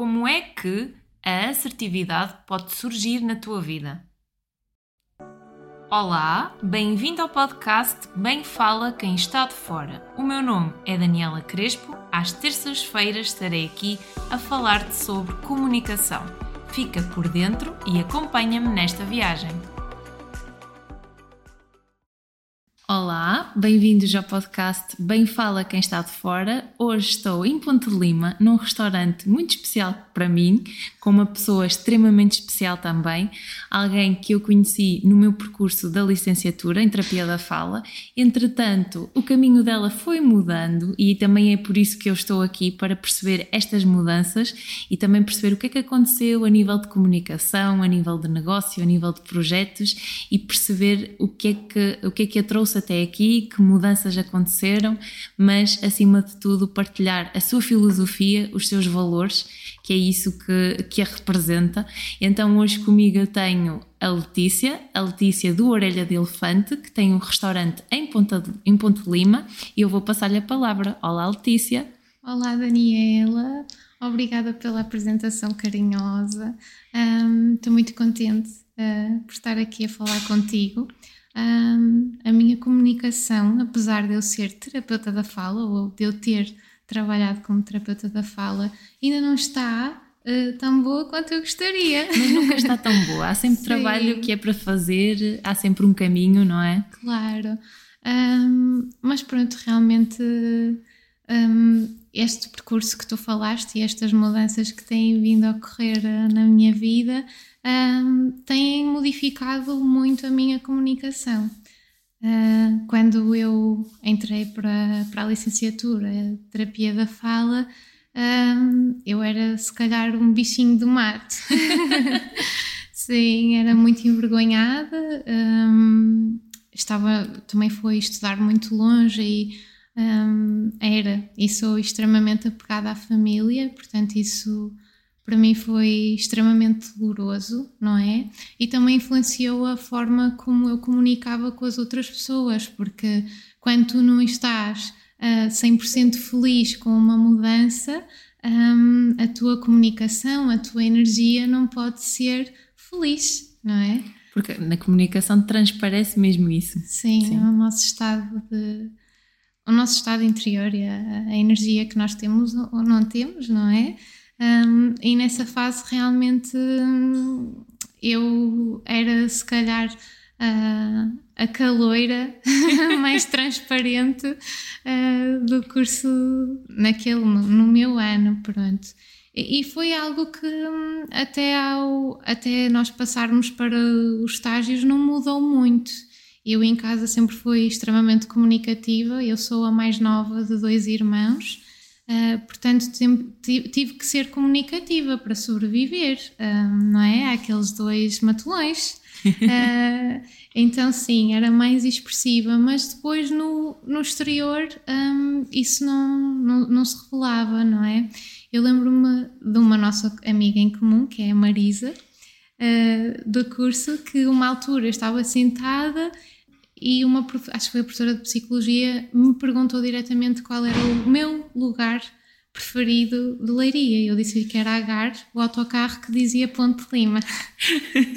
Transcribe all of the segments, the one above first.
como é que a assertividade pode surgir na tua vida. Olá, bem-vindo ao podcast Bem Fala Quem Está de Fora. O meu nome é Daniela Crespo. Às terças-feiras estarei aqui a falar-te sobre comunicação. Fica por dentro e acompanha-me nesta viagem. Olá, bem-vindos ao podcast Bem Fala Quem Está de Fora. Hoje estou em Ponte Lima, num restaurante muito especial para mim, com uma pessoa extremamente especial também, alguém que eu conheci no meu percurso da licenciatura em terapia da fala. Entretanto, o caminho dela foi mudando e também é por isso que eu estou aqui para perceber estas mudanças e também perceber o que é que aconteceu a nível de comunicação, a nível de negócio, a nível de projetos e perceber o que é que, o que, é que a trouxe até aqui, que mudanças aconteceram, mas acima de tudo partilhar a sua filosofia, os seus valores, que é isso que, que a representa. Então hoje comigo eu tenho a Letícia, a Letícia do Orelha de Elefante, que tem um restaurante em Ponta de, em Ponte Lima, e eu vou passar-lhe a palavra. Olá Letícia. Olá Daniela, obrigada pela apresentação carinhosa. Um, estou muito contente uh, por estar aqui a falar contigo um, a minha comunicação, apesar de eu ser terapeuta da fala ou de eu ter trabalhado como terapeuta da fala, ainda não está uh, tão boa quanto eu gostaria. Mas nunca está tão boa. Há sempre Sim. trabalho que é para fazer, há sempre um caminho, não é? Claro. Um, mas pronto, realmente um, este percurso que tu falaste e estas mudanças que têm vindo a ocorrer eh, na minha vida um, têm modificado muito a minha comunicação. Uh, quando eu entrei para, para a licenciatura terapia da fala, um, eu era se calhar um bichinho do mato. Sim, era muito envergonhada. Um, estava também foi estudar muito longe e um, era e sou extremamente apegada à família, portanto isso para mim foi extremamente doloroso, não é? E também influenciou a forma como eu comunicava com as outras pessoas, porque quando tu não estás uh, ah, 100% feliz com uma mudança, um, a tua comunicação, a tua energia não pode ser feliz, não é? Porque na comunicação transparece mesmo isso. Sim, Sim. É o nosso estado de o nosso estado interior e a, a energia que nós temos ou não temos, não é? Um, e nessa fase realmente eu era se calhar uh, a caloira mais transparente uh, do curso naquele, no meu ano, pronto. E, e foi algo que até, ao, até nós passarmos para os estágios não mudou muito. Eu em casa sempre fui extremamente comunicativa, eu sou a mais nova de dois irmãos Uh, portanto, tive que ser comunicativa para sobreviver, uh, não é? Aqueles dois matulões. Uh, então, sim, era mais expressiva, mas depois no, no exterior um, isso não, não, não, se revelava, não é? Eu lembro-me de uma nossa amiga em comum, que é a Marisa, do curso, que uma altura estava sentada e uma, acho que foi a professora de psicologia, me perguntou diretamente qual era o meu lugar preferido de Leiria. Eu disse-lhe que era Agar, o autocarro que dizia Ponte Lima.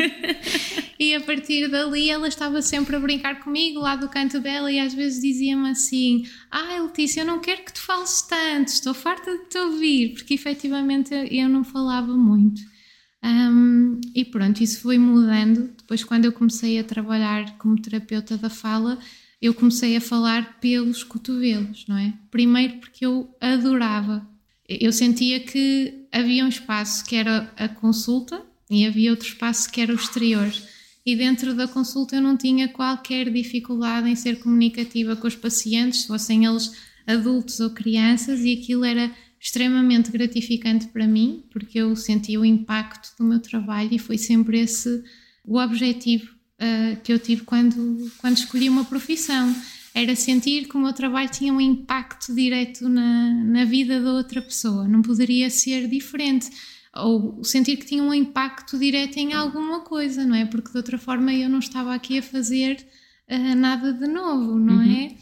e a partir dali ela estava sempre a brincar comigo lá do canto dela e às vezes dizia-me assim: ah, Letícia, eu não quero que tu fales tanto, estou farta de te ouvir, porque efetivamente eu não falava muito. Um, e pronto, isso foi mudando. Depois, quando eu comecei a trabalhar como terapeuta da fala, eu comecei a falar pelos cotovelos, não é? Primeiro porque eu adorava. Eu sentia que havia um espaço que era a consulta e havia outro espaço que era o exterior. E dentro da consulta eu não tinha qualquer dificuldade em ser comunicativa com os pacientes, fossem eles adultos ou crianças, e aquilo era extremamente gratificante para mim, porque eu sentia o impacto do meu trabalho e foi sempre esse o objetivo uh, que eu tive quando, quando escolhi uma profissão. Era sentir que o meu trabalho tinha um impacto direto na, na vida da outra pessoa, não poderia ser diferente. Ou sentir que tinha um impacto direto em alguma coisa, não é? Porque de outra forma eu não estava aqui a fazer uh, nada de novo, não uhum. é?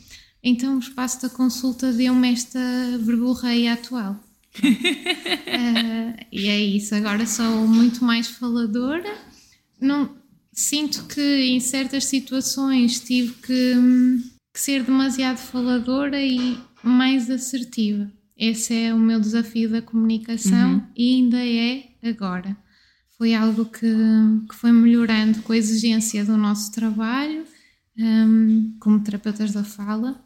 Então o espaço da consulta deu-me esta verborreia atual. uh, e, e é isso. Agora sou muito mais faladora. Não, sinto que em certas situações tive que, que ser demasiado faladora e mais assertiva. Esse é o meu desafio da comunicação uhum. e ainda é agora. Foi algo que, que foi melhorando com a exigência do nosso trabalho um, como terapeutas da fala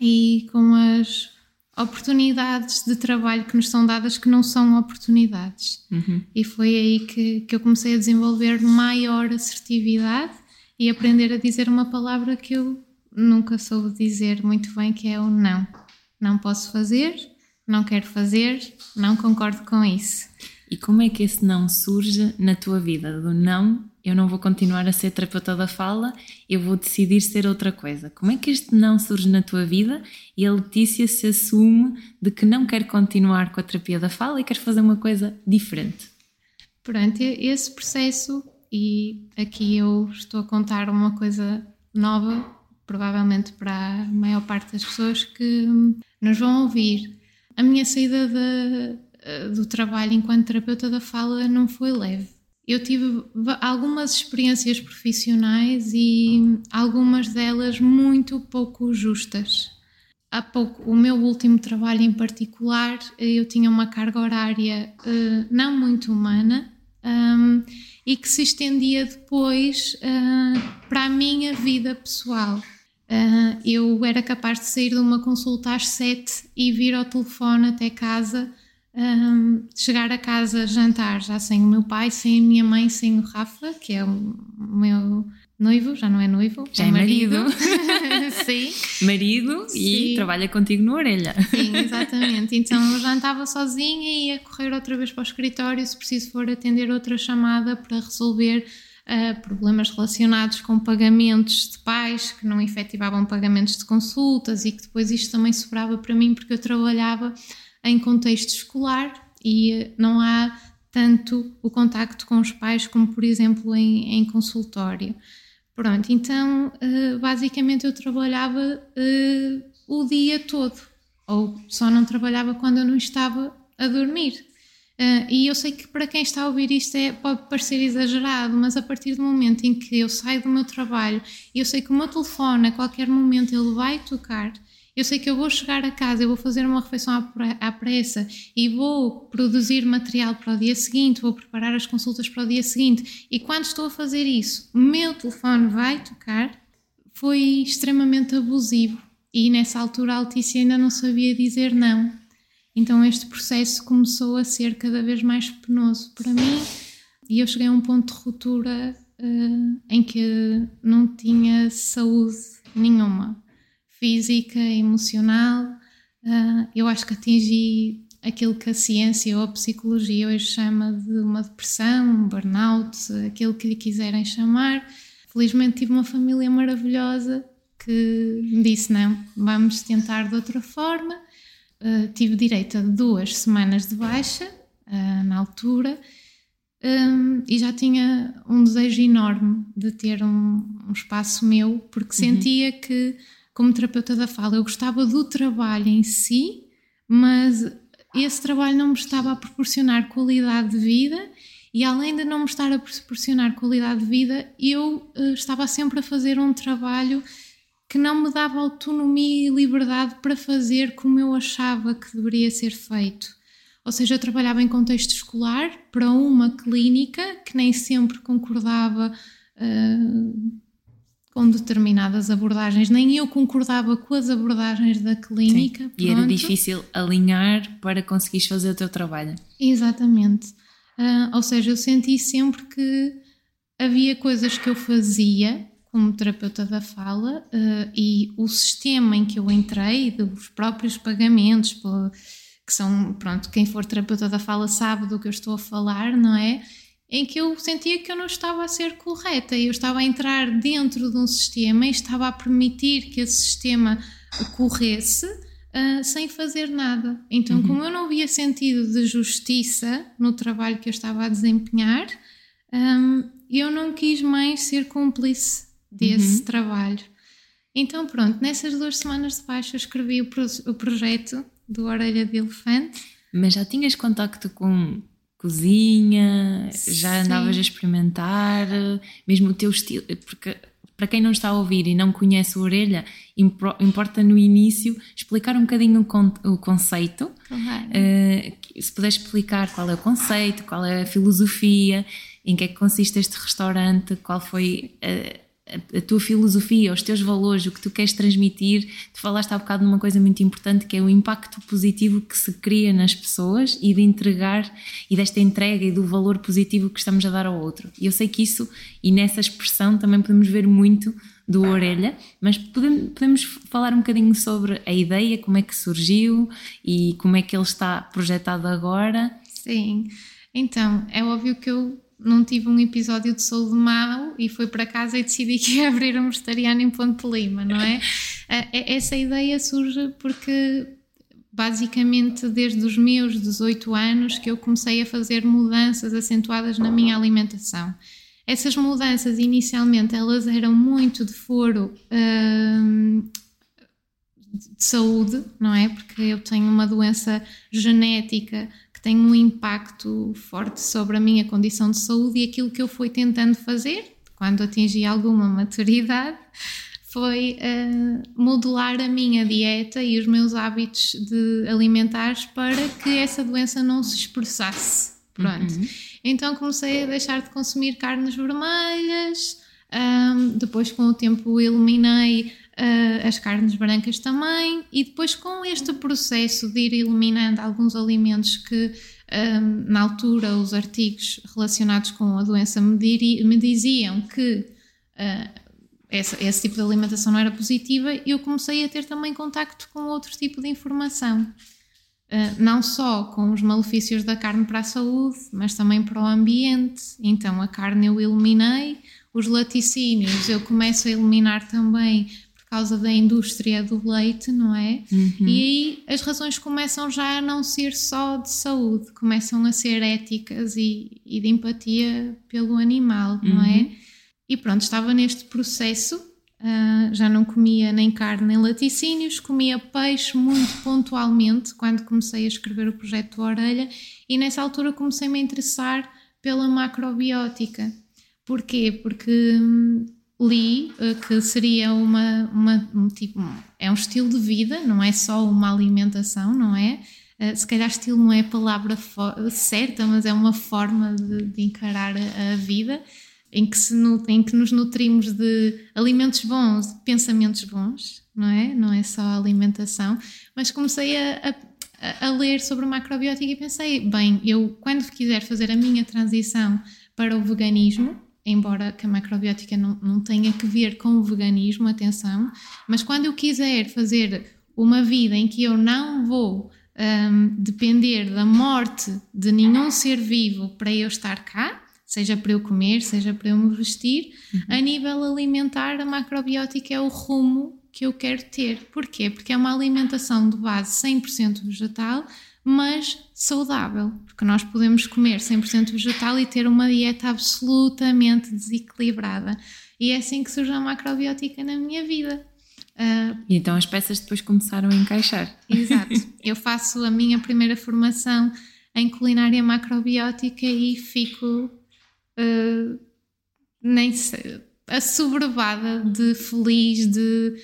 e com as oportunidades de trabalho que nos são dadas que não são oportunidades. Uhum. E foi aí que, que eu comecei a desenvolver maior assertividade e aprender a dizer uma palavra que eu nunca soube dizer muito bem, que é o não. Não posso fazer, não quero fazer, não concordo com isso. E como é que esse não surge na tua vida? Do não, eu não vou continuar a ser terapeuta da fala, eu vou decidir ser outra coisa. Como é que este não surge na tua vida e a Letícia se assume de que não quer continuar com a terapia da fala e quer fazer uma coisa diferente? Pronto, esse processo, e aqui eu estou a contar uma coisa nova, provavelmente para a maior parte das pessoas que nos vão ouvir. A minha saída de, eh, do trabalho enquanto terapeuta da fala não foi leve. Eu tive algumas experiências profissionais e algumas delas muito pouco justas. Há pouco, o meu último trabalho em particular, eu tinha uma carga horária uh, não muito humana um, e que se estendia depois uh, para a minha vida pessoal. Uh, eu era capaz de sair de uma consulta às sete e vir ao telefone até casa um, chegar a casa jantar já sem o meu pai, sem a minha mãe, sem o Rafa, que é o meu noivo, já não é noivo, já é, é marido. marido. Sim. Marido Sim. e trabalha contigo na orelha. Sim, exatamente. Então eu jantava sozinha e ia correr outra vez para o escritório se preciso for atender outra chamada para resolver Uh, problemas relacionados com pagamentos de pais que não efetivavam pagamentos de consultas e que depois isto também sobrava para mim porque eu trabalhava em contexto escolar e não há tanto o contacto com os pais como, por exemplo, em, em consultório. Pronto, então uh, basicamente eu trabalhava uh, o dia todo, ou só não trabalhava quando eu não estava a dormir. E eu sei que para quem está a ouvir isto é, pode parecer exagerado, mas a partir do momento em que eu saio do meu trabalho eu sei que o meu telefone a qualquer momento ele vai tocar, eu sei que eu vou chegar a casa, eu vou fazer uma refeição à pressa e vou produzir material para o dia seguinte, vou preparar as consultas para o dia seguinte. E quando estou a fazer isso, o meu telefone vai tocar, foi extremamente abusivo. E nessa altura a Altícia ainda não sabia dizer não. Então este processo começou a ser cada vez mais penoso para mim e eu cheguei a um ponto de ruptura uh, em que não tinha saúde nenhuma física, emocional. Uh, eu acho que atingi aquilo que a ciência ou a psicologia hoje chama de uma depressão, um burnout, aquilo que lhe quiserem chamar. Felizmente tive uma família maravilhosa que me disse: não, vamos tentar de outra forma. Uh, tive direito a duas semanas de baixa uh, na altura um, e já tinha um desejo enorme de ter um, um espaço meu, porque uhum. sentia que como terapeuta da fala, eu gostava do trabalho em si, mas esse trabalho não me estava a proporcionar qualidade de vida e além de não me estar a proporcionar qualidade de vida, eu uh, estava sempre a fazer um trabalho que não me dava autonomia e liberdade para fazer como eu achava que deveria ser feito. Ou seja, eu trabalhava em contexto escolar para uma clínica que nem sempre concordava uh, com determinadas abordagens, nem eu concordava com as abordagens da clínica. e era difícil alinhar para conseguires fazer o teu trabalho. Exatamente. Uh, ou seja, eu senti sempre que havia coisas que eu fazia como terapeuta da fala uh, e o sistema em que eu entrei, dos próprios pagamentos, que são, pronto, quem for terapeuta da fala sabe do que eu estou a falar, não é? Em que eu sentia que eu não estava a ser correta, eu estava a entrar dentro de um sistema e estava a permitir que esse sistema corresse uh, sem fazer nada. Então, uhum. como eu não via sentido de justiça no trabalho que eu estava a desempenhar, um, eu não quis mais ser cúmplice desse uhum. trabalho. Então, pronto, nessas duas semanas de baixo eu escrevi o, pro o projeto do Orelha de Elefante. Mas já tinhas contacto com cozinha? Já andavas a experimentar? Mesmo o teu estilo? Porque para quem não está a ouvir e não conhece o Orelha, importa no início explicar um bocadinho o, conceito. Uh, se puderes explicar qual é o conceito, qual é a filosofia, em que é que consiste este restaurante, qual foi uh, a, tua filosofia, os teus valores, o que tu queres transmitir. Tu falaste há bocado numa coisa muito importante que é o impacto positivo que se cria nas pessoas e de entregar e desta entrega e do valor positivo que estamos a dar ao outro. E eu sei que isso, e nessa expressão também podemos ver muito do Orelha, mas podemos, podemos falar um bocadinho sobre a ideia, como é que surgiu e como é que ele está projetado agora. Sim, então é óbvio que eu não tive um episódio de saúde mau e fui para casa e decidi que ia abrir um vegetariano em Ponte Lima, não é? Essa ideia surge porque basicamente desde os meus 18 anos que eu comecei a fazer mudanças acentuadas na minha alimentação. Essas mudanças inicialmente elas eram muito de foro hum, de saúde, não é? Porque eu tenho uma doença genética tem um impacto forte sobre a minha condição de saúde e aquilo que eu fui tentando fazer quando atingi alguma maturidade foi uh, modular a minha dieta e os meus hábitos de alimentares para que essa doença não se expressasse. Pronto. Uhum. Então comecei a deixar de consumir carnes vermelhas, um, depois com o tempo eliminei uh, as carnes brancas também, e depois com este processo de ir eliminando alguns alimentos que um, na altura os artigos relacionados com a doença me, diri, me diziam que uh, esse, esse, tipo de alimentação não era positiva, eu comecei a ter também contacto com outro tipo de informação. Não só com os malefícios da carne para a saúde, mas também para o ambiente. Então, a carne eu eliminei, os laticínios eu começo a eliminar também causa da indústria do leite, não é? Uhum. E aí as razões começam já a não ser só de saúde, começam a ser éticas e, e de empatia pelo animal, uhum. não é? Uhum. E pronto, estava neste processo, uh, já não comia nem carne nem laticínios, comia peixe muito pontualmente quando comecei a escrever o projeto do Orelha e nessa altura comecei-me a interessar pela macrobiótica. Porquê? Porque hum, li uh, que seria uma, uma um tipo é um estilo de vida não é só uma alimentação não é? Uh, se calhar estilo não é a palavra certa mas é uma forma de, de encarar a, a, vida em que se em que nos nutrimos de alimentos bons de pensamentos bons não é? Não é só a alimentação. Mas comecei a, a, a ler sobre macrobiótica e pensei bem eu quando quiser fazer a minha transição para o veganismo embora que a macrobiótica não, não tenha que ver com o veganismo, atenção, mas quando eu quiser fazer uma vida em que eu não vou um, depender da morte de nenhum ser vivo para eu estar cá, seja para eu comer, seja para eu me vestir, uhum. a nível alimentar, a macrobiótica é o rumo que eu quero ter. Porquê? Porque é uma alimentação de base 100% vegetal, mas saudável, porque nós podemos comer 100% vegetal e ter uma dieta absolutamente desequilibrada. E é assim que surge a macrobiótica na minha vida. Uh, e então as peças depois começaram a encaixar. Exato. Eu faço a minha primeira formação em culinária macrobiótica e fico uh, nem sei, assoberbada de feliz de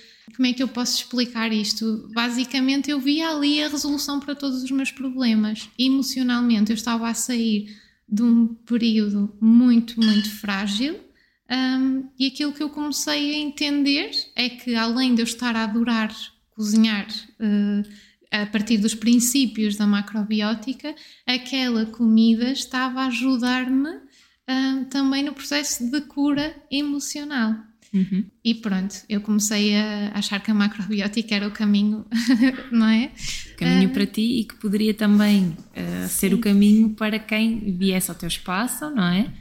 como é que eu posso explicar isto? Basicamente, eu via ali a resolução para todos os meus problemas. Emocionalmente, eu estava a sair de um período muito, muito frágil. Um, e aquilo que eu comecei a entender é que, além de eu estar a adorar cozinhar uh, a partir dos princípios da macrobiótica, aquela comida estava a ajudar-me uh, também no processo de cura emocional. Uhum. E pronto, eu comecei a achar que a macrobiótica era o caminho, não é? Caminho uh, para ti e que poderia também uh, ser o caminho para quem viesse ao teu espaço, não é?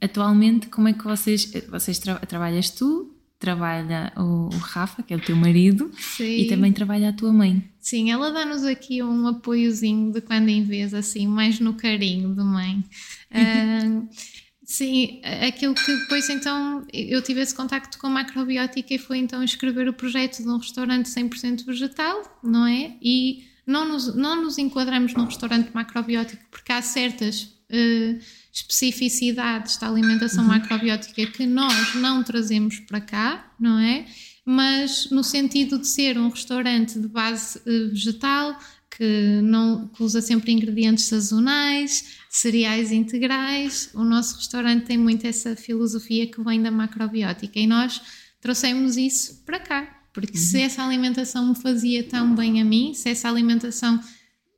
Atualmente, como é que vocês, vocês tra trabalhas tu, trabalha o, o, Rafa, que é o teu marido, Sim. e também trabalha a tua mãe. Sim, ela dá-nos aqui um apoiozinho de quando em vez, assim, mais no carinho de mãe. Uh, Sim, aquilo que depois então eu tive esse contacto com a macrobiótica e foi então escrever o projeto de um restaurante 100% vegetal, não é? E não nos, não nos enquadramos num restaurante macrobiótico porque há certas uh, especificidades da alimentação uhum. macrobiótica que nós não trazemos para cá, não é? Mas no sentido de ser um restaurante de base uh, vegetal, que não que usa sempre ingredientes sazonais, cereais integrais. O nosso restaurante tem muito essa filosofia que vem da macrobiótica e nós trouxemos isso para cá. Porque uhum. se essa alimentação me fazia tão bem a mim, se essa alimentação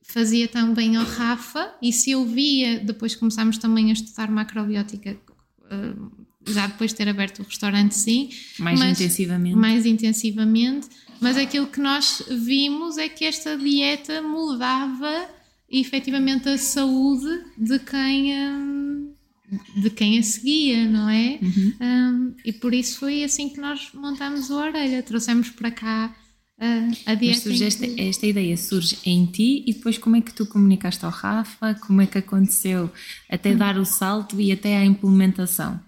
fazia tão bem ao Rafa, e se eu via, depois começámos também a estudar macrobiótica, eh, já depois de ter aberto o restaurante, sim. Mais intensivamente. Mais intensivamente, mas aquilo que nós vimos é que esta dieta mudava efetivamente a saúde de quem. Hum, de quem a seguia, não é? Uhum. Um, e por isso foi assim que nós montamos o Orelha, trouxemos para cá uh, a dieta. Mas surge esta, esta, ideia surge em ti e depois como é que tu comunicaste ao Rafa? Como é que aconteceu até uhum. dar o salto e até à implementação?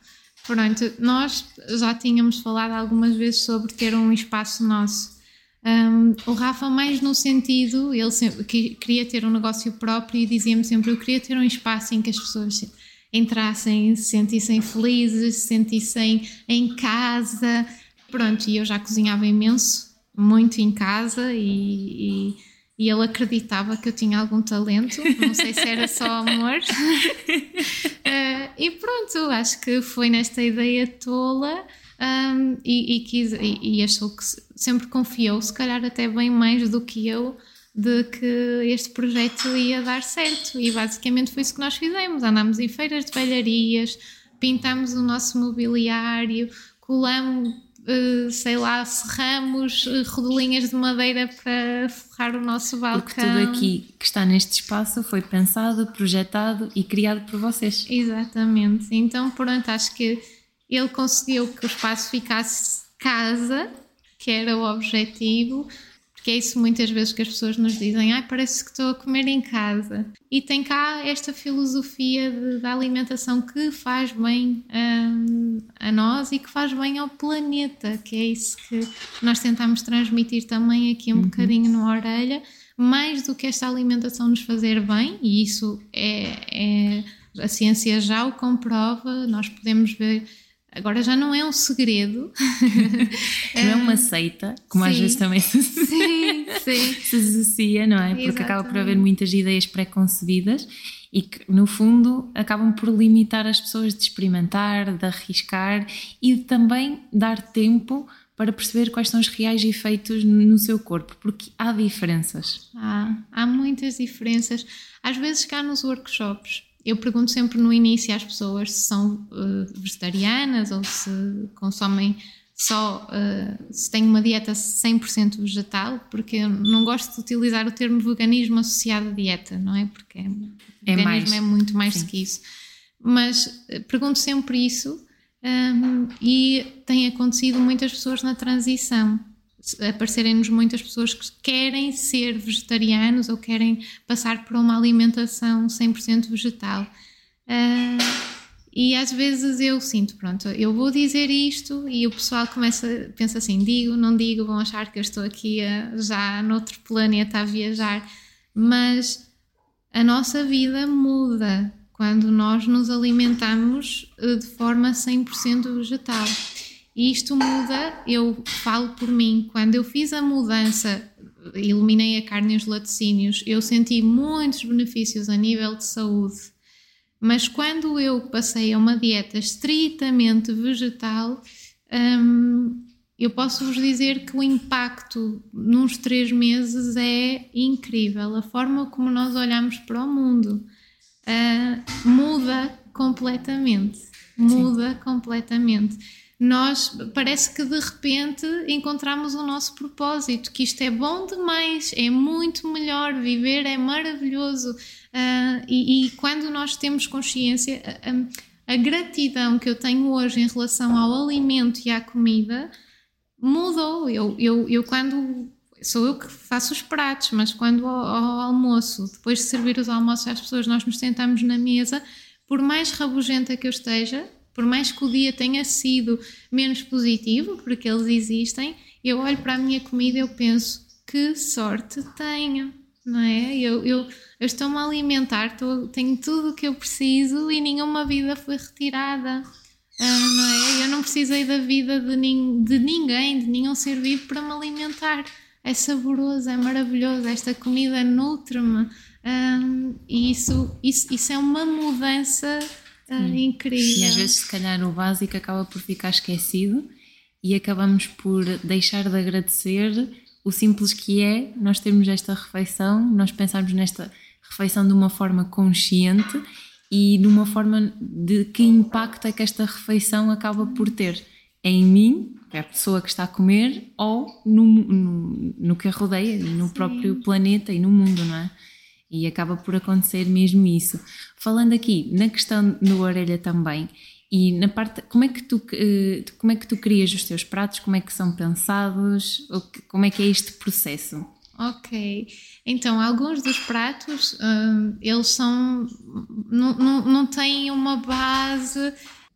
Pronto, nós já tínhamos falado algumas vezes sobre ter um espaço nosso. Um, o Rafa, mais no sentido, ele sempre, queria ter um negócio próprio e dizia-me sempre: eu queria ter um espaço em que as pessoas entrassem, se sentissem felizes, se sentissem em casa. Pronto, e eu já cozinhava imenso, muito em casa e, e, e ele acreditava que eu tinha algum talento, não sei se era só amor. uh, e pronto, acho que foi nesta ideia tola. Um, e, e, quis, e, e achou que sempre confiou, se calhar até bem mais do que eu, de que este projeto ia dar certo. E basicamente foi isso que nós fizemos. Andámos em feiras de velharias, pintámos o nosso mobiliário, colamos, uh, sei lá, serramos uh, rodelinhas de madeira para forrar o nosso balcão. Porque tudo aqui que está neste espaço foi pensado, projetado e criado por vocês. Exatamente. Então, pronto, acho que ele conseguiu que o espaço ficasse casa, que era o objetivo, que é isso muitas vezes que as pessoas nos dizem, ai, parece que estou a comer em casa. E tem cá esta filosofia de, da alimentação que faz bem um, a nós e que faz bem ao planeta, que é isso que nós tentamos transmitir também aqui um uhum. bocadinho na orelha, mais do que esta alimentação nos fazer bem, e isso é, é a ciência já o comprova, nós podemos ver Agora já não é um segredo. não é uma seita, como sim, às vezes também se, sim, sim. se associa, não é? Porque Exatamente. acaba por haver muitas ideias pré-concebidas e que, no fundo, acabam por limitar as pessoas de experimentar, de arriscar e de também dar tempo para perceber quais são os reais efeitos no seu corpo, porque há diferenças. Há, há muitas diferenças. Às vezes cá nos workshops eu pergunto sempre no início às pessoas se são uh, vegetarianas ou se consomem só uh, se têm uma dieta 100% vegetal, porque eu não gosto de utilizar o termo veganismo associado à dieta, não é? Porque é, é veganismo mais. é muito mais do que isso. Mas uh, pergunto sempre isso um, e tem acontecido muitas pessoas na transição aparecerem-nos muitas pessoas que querem ser vegetarianos ou querem passar por uma alimentação 100% vegetal. Uh, e às vezes eu sinto, pronto, eu vou dizer isto e o pessoal começa, pensa assim, digo, não digo, vão achar que eu estou aqui a, já noutro planeta a viajar, mas a nossa vida muda quando nós nos alimentamos eh, de forma 100% vegetal. E isto muda, eu falo por mim, quando eu fiz a mudança, eliminei a carne e os laticínios, eu senti muitos benefícios a nível de saúde. Mas quando eu passei a uma dieta estritamente vegetal, hum, eu posso vos dizer que o impacto nos três meses é incrível. A forma como nós olhamos para o mundo uh, muda completamente. Muda Sim. completamente nós parece que de repente encontramos o nosso propósito, que isto é bom demais, é muito melhor, viver é maravilhoso. Uh, e, e, quando nós temos consciência, a, a, gratidão que eu tenho hoje em relação ao alimento e à comida mudou. Eu, eu, eu quando sou eu que faço os pratos, mas quando ao, ao almoço, depois de servir os almoços às pessoas, nós nos sentamos na mesa, por mais rabugenta que eu esteja, por mais que o dia tenha sido menos positivo, porque eles existem, eu olho para a minha comida e eu penso que sorte tenho. não é? Eu, eu, eu estou-me a alimentar, estou, tenho tudo o que eu preciso e nenhuma vida foi retirada. Ah, não é? Eu não precisei da vida de, nin, de ninguém, de nenhum ser vivo para me alimentar. É saboroso, é maravilhoso, esta comida nutre-me. Ah, e isso, isso, isso é uma mudança ah, incrível. E às vezes, se calhar, o básico acaba por ficar esquecido e acabamos por deixar de agradecer o simples que é nós termos esta refeição, nós pensarmos nesta refeição de uma forma consciente e de uma forma de que impacto é que esta refeição acaba por ter em mim, que é a pessoa que está a comer, ou no, no, no que a rodeia e no Sim. próprio planeta e no mundo, não é? E acaba por acontecer mesmo isso. Falando aqui na questão do orelha também, e na parte, como é que tu, eh, como é que tu crias os teus pratos? Como é que são pensados? Como é que é este processo? Ok, então alguns dos pratos hum, eles são não, não, não têm uma base.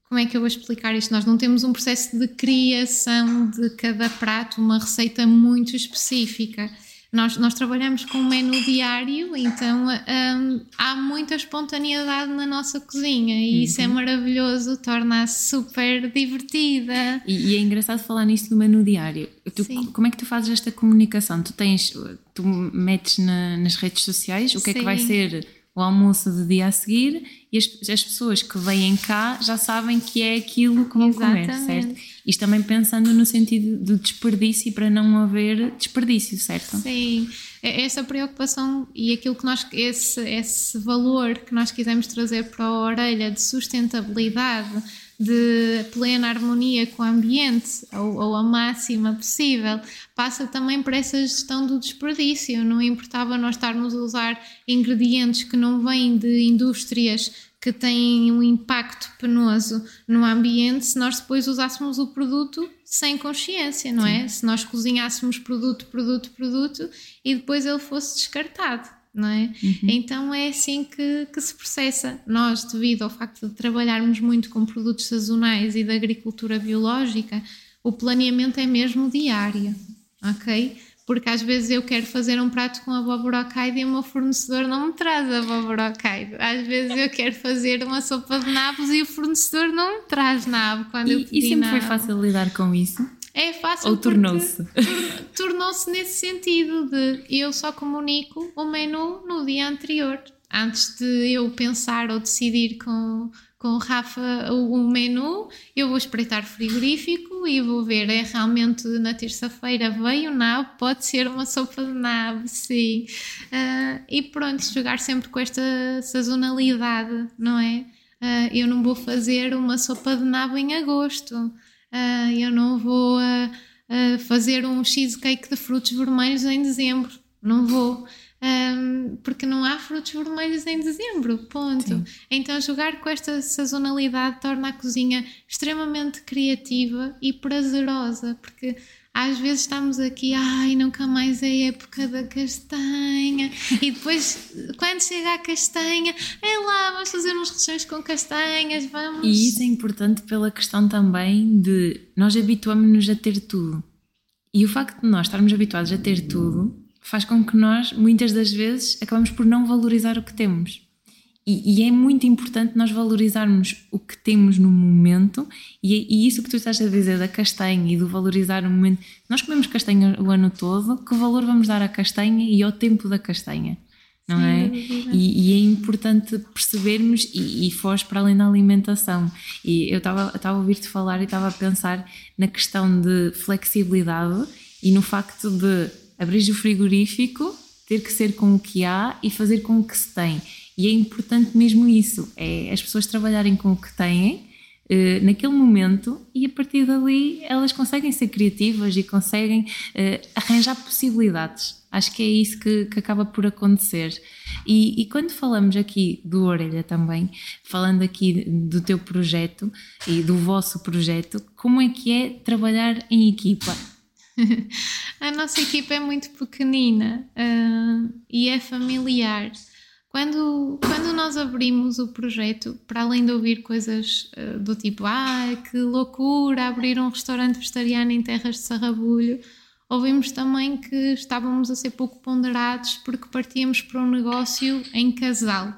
Como é que eu vou explicar isto? Nós não temos um processo de criação de cada prato, uma receita muito específica. Nós, nós trabalhamos com um menu diário, então um, há muita espontaneidade na nossa cozinha e uhum. isso é uhum. maravilhoso, torna-se super divertida. E, e, é engraçado falar nisto do menu diário. Tu, como é que tu fazes esta comunicação? Tu tens, tu metes na, nas redes sociais o que Sim. é que vai ser o almoço do dia a seguir e as, as pessoas que vêm cá já sabem que é aquilo que vão comer, certo? Isto também pensando no sentido do desperdício para não haver desperdício, certo? Sim, é essa preocupação e aquilo que nós, esse, esse valor que nós quisemos trazer para a orelha de sustentabilidade, de plena harmonia com o ambiente, ou, ou, a máxima possível, passa também por essa gestão do desperdício. Não importava nós estarmos a usar ingredientes que não vêm de indústrias que têm um impacto penoso no ambiente se nós depois usássemos o produto sem consciência, não é? Sim. é? Se nós cozinhássemos produto, produto, produto e depois ele fosse descartado, não é? Uhum. Então é assim que, que se processa. Nós, devido ao facto de trabalharmos muito com produtos sazonais e da agricultura biológica, o planeamento é mesmo diário, ok? porque às vezes eu quero fazer um prato com abóbora ao e o meu fornecedor não me traz abóbora ao Às vezes eu quero fazer uma sopa de nabos e o fornecedor não me traz nabo quando e, eu pedi E sempre nabo. foi fácil lidar com isso? É fácil. Ou tornou-se? Tornou-se nesse sentido de eu só comunico o menu no dia anterior, antes de eu pensar ou decidir com com o Rafa o, menu, eu vou espreitar frigorífico e vou ver, é realmente na terça-feira veio nabo, pode ser uma sopa de nabo, sim. Uh, e pronto, jogar sempre com esta sazonalidade, não é? Uh, eu não vou fazer uma sopa de nabo em agosto, uh, eu não vou fazer um cheesecake de frutos vermelhos em dezembro, não vou um, porque não há frutos vermelhos em dezembro, ponto. Sim. Então, jogar com esta sazonalidade torna a cozinha extremamente criativa e prazerosa, porque às vezes estamos aqui, ai, nunca mais é época da castanha, e depois, quando chega a castanha, é lá, vamos fazer uns rechões com castanhas, vamos. E isso é importante pela questão também de nós habituamos-nos a ter tudo. E o facto de nós estarmos habituados a ter tudo faz com que nós, muitas das vezes, acabamos por não valorizar o que temos. E, e é muito importante nós valorizarmos o que temos no momento, e, e, isso que tu estás a dizer da castanha e do valorizar o momento. Nós comemos castanha o ano todo, que valor vamos dar à castanha e ao tempo da castanha? Não Sim, é? E, e, é importante percebermos e, e foge para além da alimentação. E eu estava a ouvir-te falar e estava a pensar na questão de flexibilidade e no facto de abrir o frigorífico, ter que ser com o que há e fazer com o que se tem. E é importante mesmo isso, é as pessoas trabalharem com o que têm uh, naquele momento e a partir dali elas conseguem ser criativas e conseguem uh, arranjar possibilidades. Acho que é isso que, que acaba por acontecer. E, e, quando falamos aqui do Orelha também, falando aqui do teu projeto e do vosso projeto, como é que é trabalhar em equipa? a nossa equipa é muito pequenina uh, e é familiar. Quando, quando nós abrimos o projeto, para além de ouvir coisas uh, do tipo, ah, que loucura abrir um restaurante vegetariano em terras de Sarrabulho, ouvimos também que estávamos a ser pouco ponderados porque partíamos para um negócio em casal.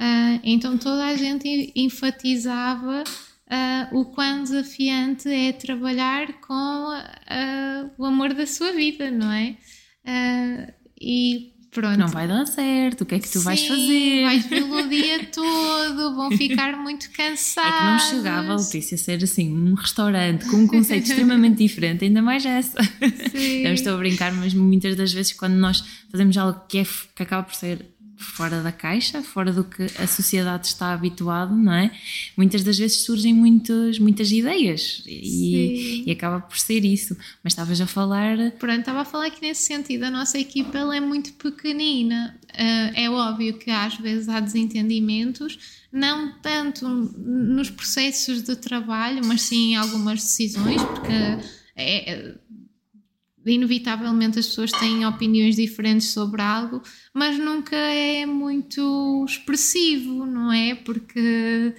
Uh, então toda a gente enfatizava uh, o quão desafiante é trabalhar com uh, o amor da sua vida, não é? e Pronto. Não vai dar certo, o que é que tu Sim, vais fazer? Vais pelo dia todo, vão ficar muito cansados. É que não chegava a Letícia a ser assim um restaurante com um conceito extremamente diferente, ainda mais essa. Sim. Eu estou a brincar, mas muitas das vezes quando nós fazemos algo que, é, que acaba por ser fora da caixa, fora do que a sociedade está habituado, não é? Muitas das vezes surgem muitas, muitas ideias e, e, acaba por ser isso. Mas estavas a falar. Pronto, estava a falar que nesse sentido a nossa equipa é muito pequenina. Uh, é óbvio que às vezes há desentendimentos, não tanto nos processos de trabalho, mas sim em algumas decisões, porque. É, inevitavelmente as pessoas têm opiniões diferentes sobre algo, mas nunca é muito expressivo, não é? Porque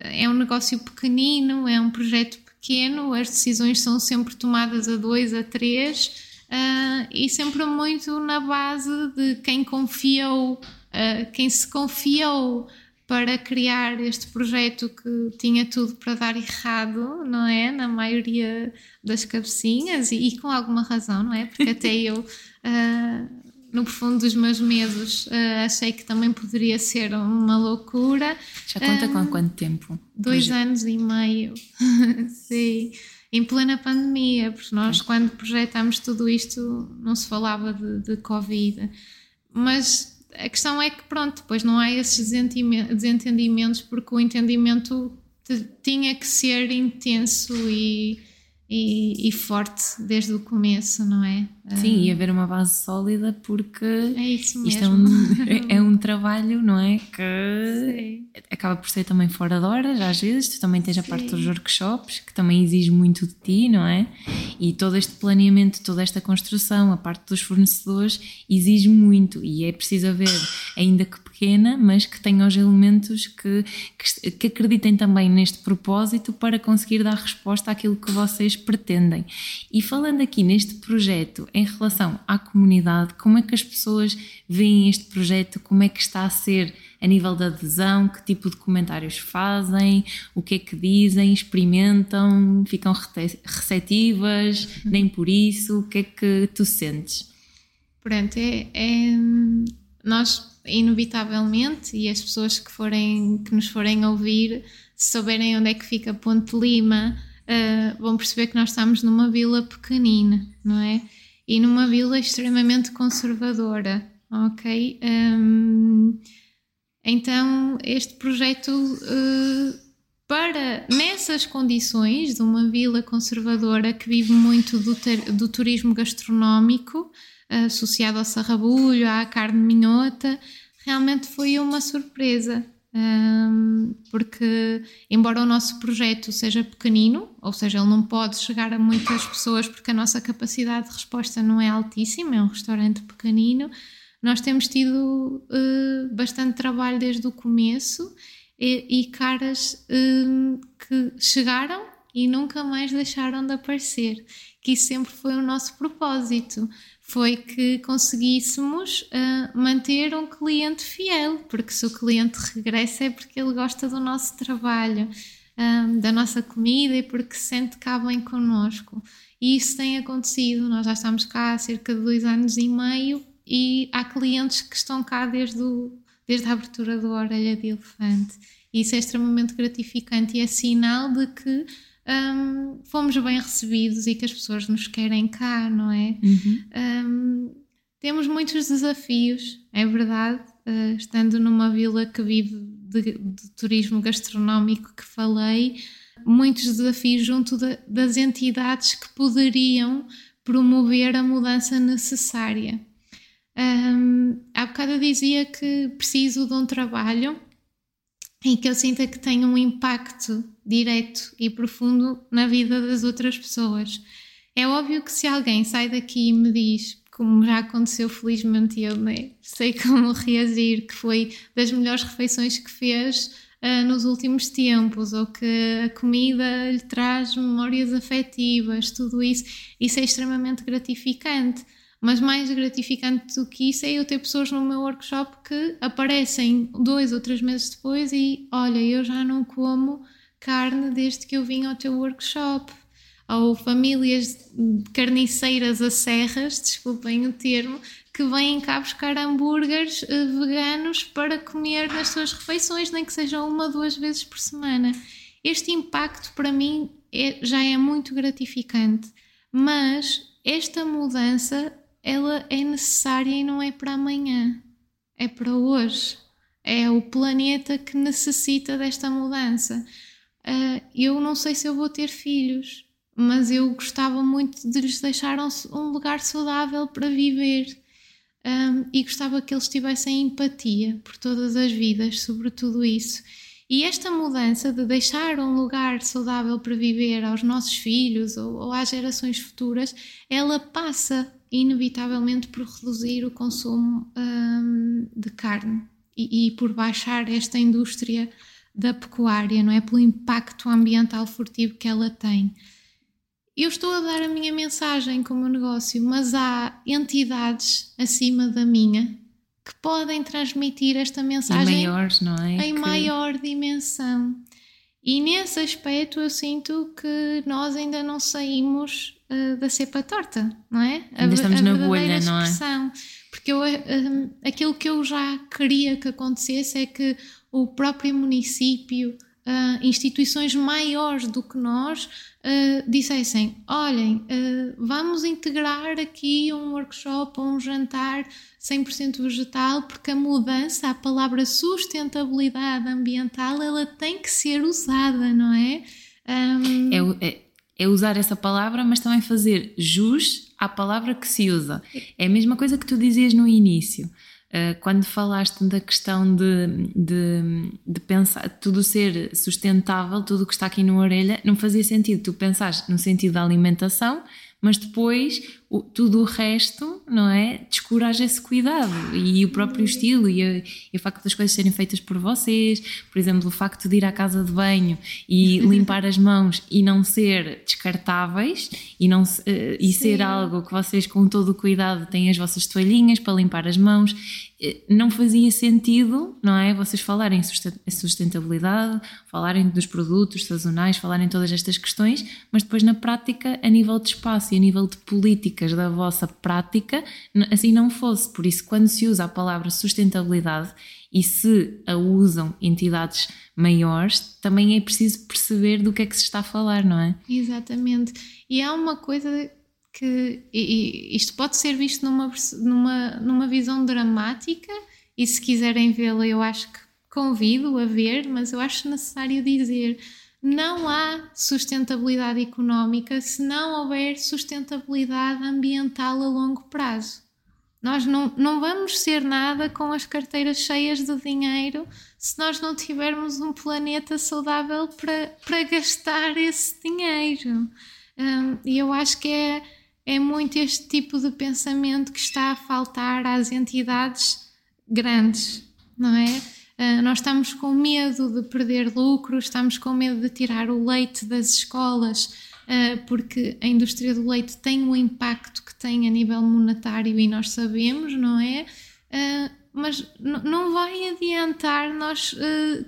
é um negócio pequenino, é um projeto pequeno, as decisões são sempre tomadas a dois, a três, uh, e sempre muito na base de quem confiou, uh, quem se confiou para criar este projeto que tinha tudo para dar errado, não é? Na maioria das cabecinhas, e, e com alguma razão, não é? Porque até eu, uh, no profundo dos meus medos, uh, achei que também poderia ser uma loucura. Já conta uh, com quanto tempo? Dois anos e meio, sim. Em plena pandemia, porque nós, quando projetámos tudo isto, não se falava de, de Covid. Mas a questão é que, pronto, depois não há esses desentendimentos, porque o entendimento tinha que ser intenso e e, e, forte desde o começo, não é? Sim, e haver uma base sólida porque é isso mesmo. isto é um, é um trabalho, não é? Que Sim. acaba por ser também fora de horas, às vezes. Tu também tens a Sim. parte dos workshops, que também exige muito de ti, não é? E todo este planeamento, toda esta construção, a parte dos fornecedores, exige muito e é preciso haver, ainda que pequena, mas que tenha os elementos que, que, que acreditem também neste propósito para conseguir dar resposta àquilo que vocês pretendem. E falando aqui neste projeto em relação à comunidade, como é que as pessoas veem este projeto, como é que está a ser a nível da adesão, que tipo de comentários fazem, o que é que dizem, experimentam, ficam receptivas, nem por isso, o que é que tu sentes? Pronto, é, é nós inevitavelmente, e as pessoas que, forem, que nos forem ouvir, se souberem onde é que fica Ponte Lima, uh, vão perceber que nós estamos numa vila pequenina, não é? E numa vila extremamente conservadora, ok? Um, então, este projeto, uh, para nessas condições de uma vila conservadora que vive muito do, ter, do turismo gastronómico, associado ao sarrabulho, à carne minhota, realmente foi uma surpresa. Um, porque, embora o nosso projeto seja pequenino, ou seja, ele não pode chegar a muitas pessoas porque a nossa capacidade de resposta não é altíssima, é um restaurante pequenino, nós temos tido uh, bastante trabalho desde o começo e, e caras uh, que chegaram e nunca mais deixaram de aparecer, que isso sempre foi o nosso propósito foi que conseguíssemos uh, manter um cliente fiel, porque se o cliente regressa é porque ele gosta do nosso trabalho, ah, da nossa comida e porque se sente cá bem connosco. E isso tem acontecido, nós já estamos cá há cerca de dois anos e meio e há clientes que estão cá desde, o, desde a abertura do Orelha de Elefante. Isso é extremamente gratificante e é sinal de que um, fomos bem recebidos e que as pessoas nos querem cá, não é? Uhum. Um, temos muitos desafios, é verdade, uh, estando numa vila que vive de, de, turismo gastronómico que falei, muitos desafios junto de, das entidades que poderiam promover a mudança necessária. Um, há bocado eu dizia que preciso de um trabalho em que eu sinta que tem um impacto direto e profundo na vida das outras pessoas. É óbvio que se alguém sai daqui e me diz, como já aconteceu felizmente eu né, sei como reagir, que foi das melhores refeições que fez uh, nos últimos tempos, ou que a comida lhe traz memórias afetivas, tudo isso, isso é extremamente gratificante. Mas mais gratificante do que isso é eu ter pessoas no meu workshop que aparecem dois ou três meses depois e olha, eu já não como carne desde que eu vim ao teu workshop. Ou famílias carniceiras a serras, desculpem o termo, que vêm cá buscar hambúrgueres eh, veganos para comer nas suas refeições, nem que seja uma ou duas vezes por semana. Este impacto para mim é, já é muito gratificante, mas esta mudança ela é necessária e não é para amanhã, é para hoje. É o planeta que necessita desta mudança. Uh, eu não sei se eu vou ter filhos, mas eu gostava muito de lhes deixar um, um lugar saudável para viver. Um, e gostava que eles tivessem empatia por todas as vidas sobre tudo isso. E esta mudança de deixar um lugar saudável para viver aos nossos filhos ou, ou às gerações futuras, ela passa inevitavelmente por reduzir o consumo um, de carne e, e, por baixar esta indústria da pecuária, não é? Pelo impacto ambiental furtivo que ela tem. Eu estou a dar a minha mensagem como negócio, mas há entidades acima da minha que podem transmitir esta mensagem em maiores, é? Em que... maior dimensão. E nesse aspecto eu sinto que nós ainda não saímos uh, da cepa torta, não é? Ainda a, estamos a na bolha, não é? Porque eu, uh, aquilo que eu já queria que acontecesse é que o próprio município, uh, instituições maiores do que nós, uh, dissessem: olhem, uh, vamos integrar aqui um workshop ou um jantar 100% vegetal, porque a mudança, a palavra sustentabilidade ambiental, ela tem que ser usada, não é? Um... É, é, é, usar essa palavra, mas também fazer jus à palavra que se usa. É a mesma coisa que tu dizias no início. Uh, quando falaste da questão de, de, de, pensar tudo ser sustentável, tudo o que está aqui na orelha, não fazia sentido. Tu pensaste no sentido da alimentação, mas depois o, tudo o resto, não é? Descuraja esse cuidado e o próprio estilo e, a, e, o facto das coisas serem feitas por vocês, por exemplo, o facto de ir à casa de banho e limpar as mãos e não ser descartáveis e, não, uh, e ser algo que vocês, com todo o cuidado, têm as vossas toalhinhas para limpar as mãos eh, não fazia sentido, não é? Vocês falarem sustentabilidade, falarem dos produtos sazonais, falarem todas estas questões, mas depois na prática, a nível de espaço e a nível de políticas da vossa prática, assim não fosse. Por isso, quando se usa a palavra sustentabilidade e se a usam entidades maiores, também é preciso perceber do que é que se está a falar, não é? Exatamente. E há uma coisa que e, isto pode ser visto numa, numa, numa visão dramática, e se quiserem vê-la, eu acho que convido a ver, mas eu acho necessário dizer: não há sustentabilidade económica se não houver sustentabilidade ambiental a longo prazo. Nós não, não vamos ser nada com as carteiras cheias de dinheiro se nós não tivermos um planeta saudável para, para gastar esse dinheiro. Um, e eu acho que é é muito este tipo de pensamento que está a faltar às entidades grandes, não é? Uh, nós estamos com medo de perder lucro, estamos com medo de tirar o leite das escolas, uh, porque a indústria do leite tem o impacto que tem a nível monetário e nós sabemos, não é? Uh, mas não vai adiantar nós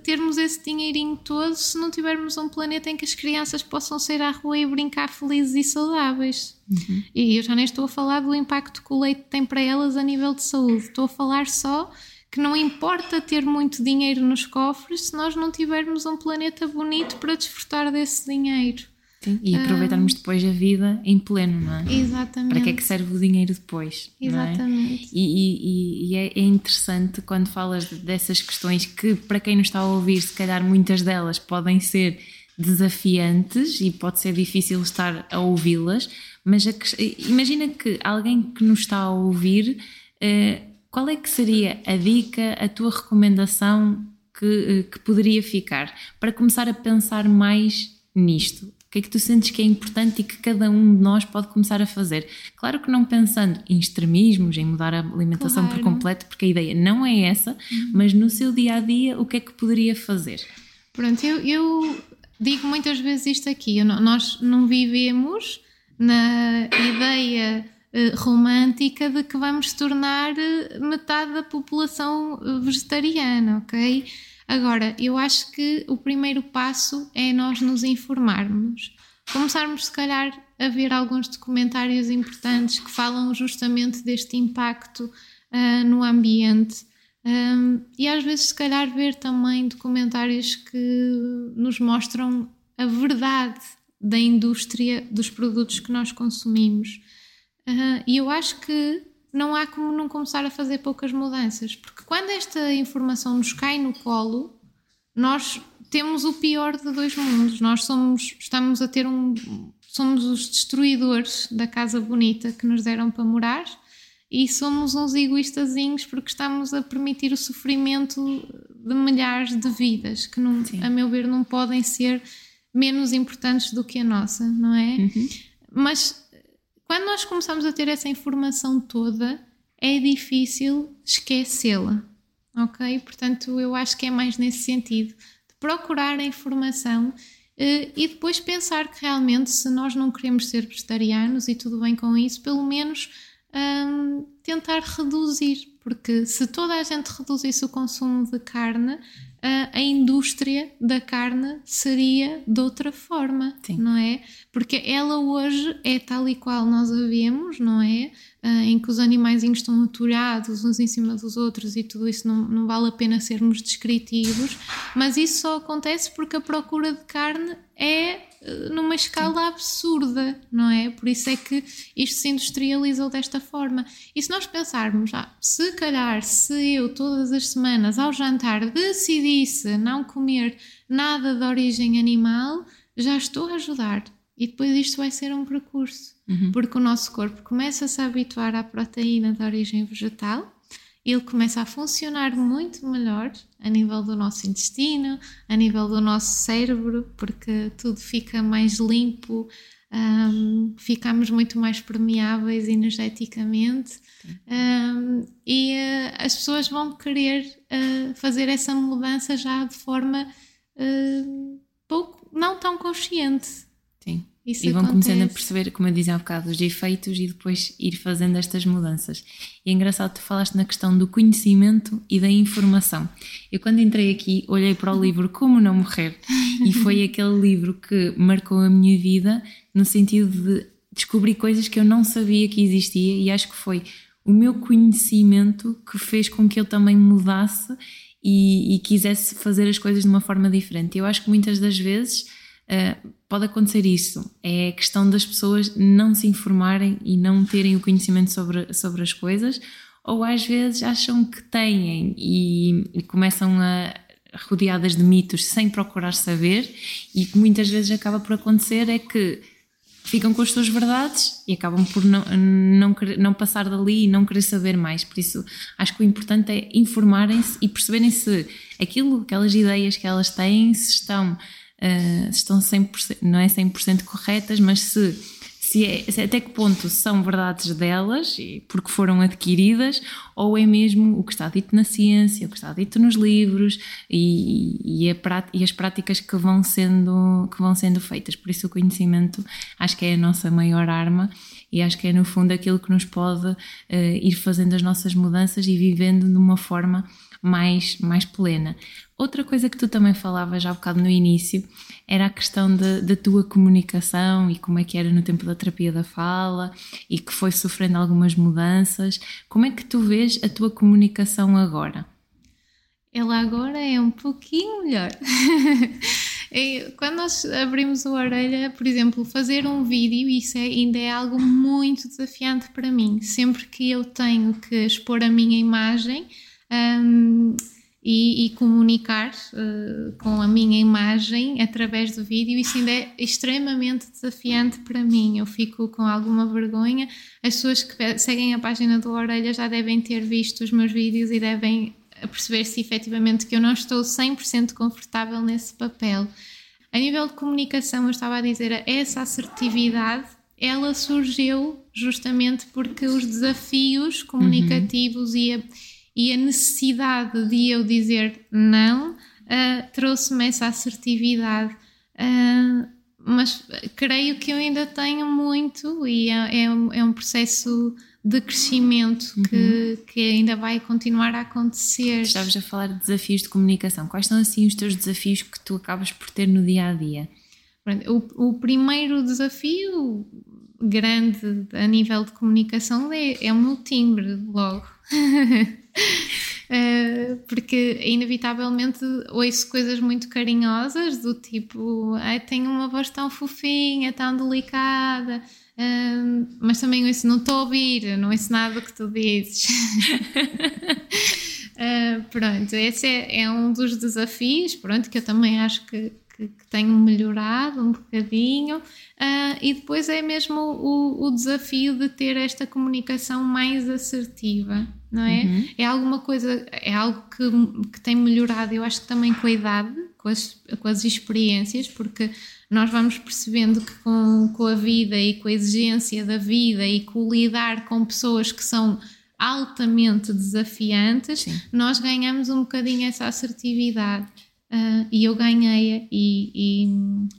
termos esse dinheirinho todo se não tivermos um planeta em que as crianças possam sair à rua e brincar felizes e saudáveis. Uhum. E eu já nem estou a falar do impacto que o leite tem para elas a nível de saúde, estou a falar só que não importa ter muito dinheiro nos cofres se nós não tivermos um planeta bonito para desfrutar desse dinheiro. Sim, e aproveitarmos depois a vida em pleno, não é? Exatamente. Para que é que serve o dinheiro depois? É? Exatamente. É? E, e, e é, é, interessante quando falas dessas questões que, para quem nos está a ouvir, se calhar muitas delas podem ser desafiantes e pode ser difícil estar a ouvi-las, mas a, imagina que alguém que nos está a ouvir, eh, qual é que seria a dica, a tua recomendação que, eh, que poderia ficar para começar a pensar mais nisto? que é que tu sentes que é importante e que cada um de nós pode começar a fazer? Claro que não pensando em extremismos, em mudar a alimentação claro. por completo, porque a ideia não é essa, uhum. mas no seu dia a dia, o que é que poderia fazer? Pronto, eu, eu digo muitas vezes isto aqui: nós não vivemos na ideia romântica de que vamos tornar eh, metade da população eh, vegetariana, ok? Agora, eu acho que o primeiro passo é nós nos informarmos. Começarmos, se calhar, a ver alguns documentários importantes que falam justamente deste impacto uh, no ambiente. Um, e às vezes, se calhar, ver também documentários que nos mostram a verdade da indústria dos produtos que nós consumimos. Uh, e eu acho que não há como não começar a fazer poucas mudanças, porque quando esta informação nos cai no colo, nós temos o pior de dois mundos. Nós somos, estamos a ter um, somos os destruidores da casa bonita que nos deram para morar e somos uns egoístazinhos porque estamos a permitir o sofrimento de milhares de vidas que, não, a meu ver, não podem ser menos importantes do que a nossa, não é? Uhum. Mas quando nós começamos a ter essa informação toda, é difícil esquecê-la, ok? Portanto, eu acho que é mais nesse sentido, de procurar a informação uh, e depois pensar que realmente, se nós não queremos ser vegetarianos e tudo bem com isso, pelo menos um, tentar reduzir, porque se toda a gente reduzisse o consumo de carne, a, indústria da carne seria de outra forma, Sim. não é? Porque ela hoje é tal e qual nós a vemos, não é? Uh, em que os animais estão aturados uns em cima dos outros e tudo isso não, não vale a pena sermos descritivos, mas isso só acontece porque a procura de carne é numa escala absurda, não é? Por isso é que isto se industrializou desta forma. E se nós pensarmos, ah, se calhar, se eu todas as semanas ao jantar decidisse não comer nada de origem animal, já estou a ajudar. E depois isto vai ser um percurso, uhum. porque o nosso corpo começa a se habituar à proteína de origem vegetal ele começa a funcionar muito melhor a nível do nosso intestino, a nível do nosso cérebro, porque tudo fica mais limpo, um, ficamos muito mais permeáveis energeticamente um, e uh, as pessoas vão querer uh, fazer essa mudança já de forma uh, pouco, não tão consciente. Sim. Isso e vão acontece. começando a perceber, como eu dizia há bocado, os efeitos e depois ir fazendo estas mudanças. E é engraçado, tu falaste na questão do conhecimento e da informação. Eu, quando entrei aqui, olhei para o livro Como Não Morrer e foi aquele livro que marcou a minha vida no sentido de descobrir coisas que eu não sabia que existia e acho que foi o meu conhecimento que fez com que eu também mudasse e, e quisesse fazer as coisas de uma forma diferente. Eu acho que muitas das vezes uh, pode acontecer isso. É a questão das pessoas não se informarem e não terem o conhecimento sobre, sobre as coisas, ou às vezes acham que têm e, e começam a rodeadas de mitos sem procurar saber, e que muitas vezes acaba por acontecer é que ficam com as suas verdades e acabam por não, não, não passar dali e não querer saber mais. Por isso, acho que o importante é informarem-se e perceberem se aquilo, aquelas ideias que elas têm, se estão uh, estão 100%, não é 100% corretas, mas se, se, é, se, até que ponto são verdades delas, porque foram adquiridas, ou é mesmo o que está dito na ciência, o que está dito nos livros e, e, a, e as práticas que vão, sendo, que vão sendo feitas. Por isso o conhecimento acho que é a nossa maior arma e acho que é no fundo aquilo que nos pode uh, ir fazendo as nossas mudanças e vivendo de uma forma mais, mais plena. Outra coisa que tu também falavas já há bocado no início era a questão da tua comunicação e como é que era no tempo da terapia da fala e que foi sofrendo algumas mudanças. Como é que tu vês a tua comunicação agora? Ela agora é um pouquinho melhor. Quando nós abrimos a orelha, por exemplo, fazer um vídeo, isso é, ainda é algo muito desafiante para mim. Sempre que eu tenho que expor a minha imagem, um, e, e, comunicar uh, com a minha imagem através do vídeo. Isso ainda é extremamente desafiante para mim. Eu fico com alguma vergonha. As pessoas que seguem a página do Orelha já devem ter visto os meus vídeos e devem perceber se efetivamente que eu não estou 100% confortável nesse papel. A nível de comunicação, eu estava a dizer, essa assertividade, ela surgiu justamente porque os desafios comunicativos uhum. e, a, e a necessidade de eu dizer não uh, trouxe-me essa assertividade. Uh, mas creio que eu ainda tenho muito e é, é, um, é um processo de crescimento uhum. que, que ainda vai continuar a acontecer. Estavas a falar de desafios de comunicação. Quais são assim os teus desafios que tu acabas por ter no dia a dia? O, o primeiro desafio grande a nível de comunicação é, é o meu timbre, logo. Uh, porque inevitavelmente ouço coisas muito carinhosas do tipo ai, tenho uma voz tão fofinha, tão delicada uh, mas também ouço, não estou a ouvir não ouço nada que tu dizes. Uh, pronto, esse é, é, um dos desafios pronto, que eu também acho que, que, que tenho melhorado um bocadinho e depois é mesmo o, o desafio de ter esta comunicação mais assertiva não é? Uhum. É alguma coisa, é algo que, que tem melhorado, eu acho que também com a idade, com as, com as experiências, porque nós vamos percebendo que com, com a vida e com a exigência da vida e com lidar com pessoas que são altamente desafiantes, Sim. nós ganhamos um bocadinho essa assertividade. Uh, e eu ganhei e, e,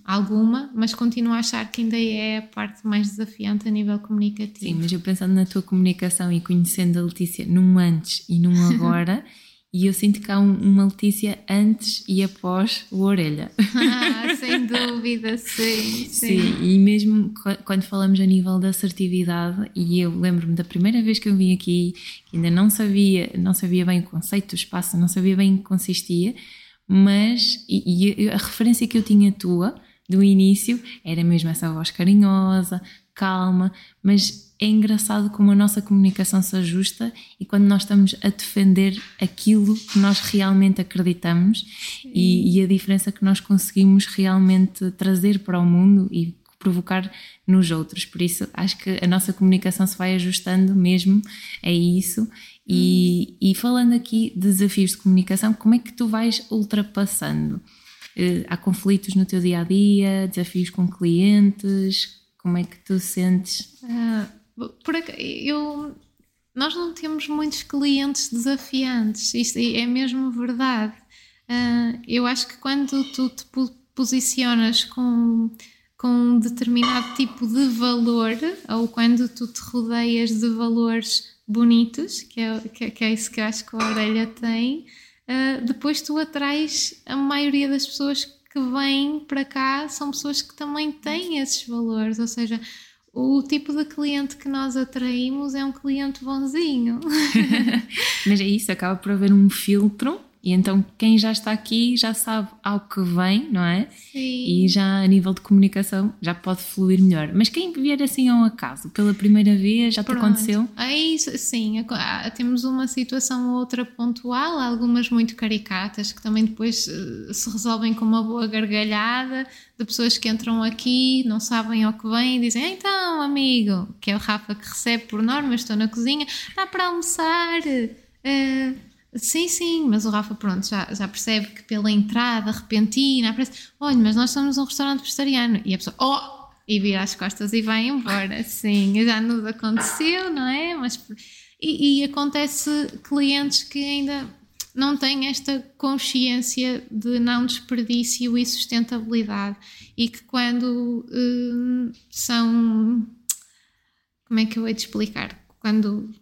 alguma, mas continuo a achar que ainda é a parte mais desafiante a nível comunicativo. Sim, mas eu pensando na tua comunicação e conhecendo a Letícia num antes e num agora, e eu sinto que há um, uma Letícia antes e após o orelha. Ah, sem dúvida, sim, sim. Sim, e mesmo quando falamos a nível da assertividade, e eu lembro-me da primeira vez que eu vim aqui, que ainda não sabia, não sabia bem o conceito do espaço, não sabia bem em que consistia mas e, e a referência que eu tinha tua do início era mesmo essa voz carinhosa, calma, mas é engraçado como a nossa comunicação se ajusta e quando nós estamos a defender aquilo que nós realmente acreditamos e, e, a diferença que nós conseguimos realmente trazer para o mundo e provocar nos outros. Por isso, acho que a nossa comunicação se vai ajustando mesmo a isso e, e falando aqui de desafios de comunicação, como é que tu vais ultrapassando? Uh, há conflitos no teu dia a dia, desafios com clientes? Como é que tu sentes? Uh, por eu, nós não temos muitos clientes desafiantes, isso é mesmo verdade. Uh, eu acho que quando tu te posicionas com, com um determinado tipo de valor, ou quando tu te rodeias de valores bonitos, que é, que, que é isso que acho que a orelha tem, uh, depois tu atrais a maioria das pessoas que vêm para cá são pessoas que também têm esses valores, ou seja, o tipo de cliente que nós atraímos é um cliente bonzinho. Mas é isso, acaba por haver um filtro e então quem já está aqui já sabe ao que vem, não é? Sim. E já a nível de comunicação já pode fluir melhor. Mas quem vier assim ao acaso, pela primeira vez, já Pronto. te aconteceu? É isso, sim. Ah, temos uma situação ou outra pontual, algumas muito caricatas, que também depois eh, se resolvem com uma boa gargalhada, de pessoas que entram aqui, não sabem ao que vêm e dizem: Então, amigo, que é o Rafa que recebe por norma, estou na cozinha, dá para almoçar. Uh, Sim, sim, mas o Rafa, pronto, já, já percebe que pela entrada repentina aparece: olha, mas nós estamos num restaurante vegetariano. E a pessoa, oh! E vira as costas e vai embora. Sim, já nos aconteceu, não é? Mas, e, e acontece clientes que ainda não têm esta consciência de não desperdício e sustentabilidade e que quando hum, são. Como é que eu hei de explicar? Quando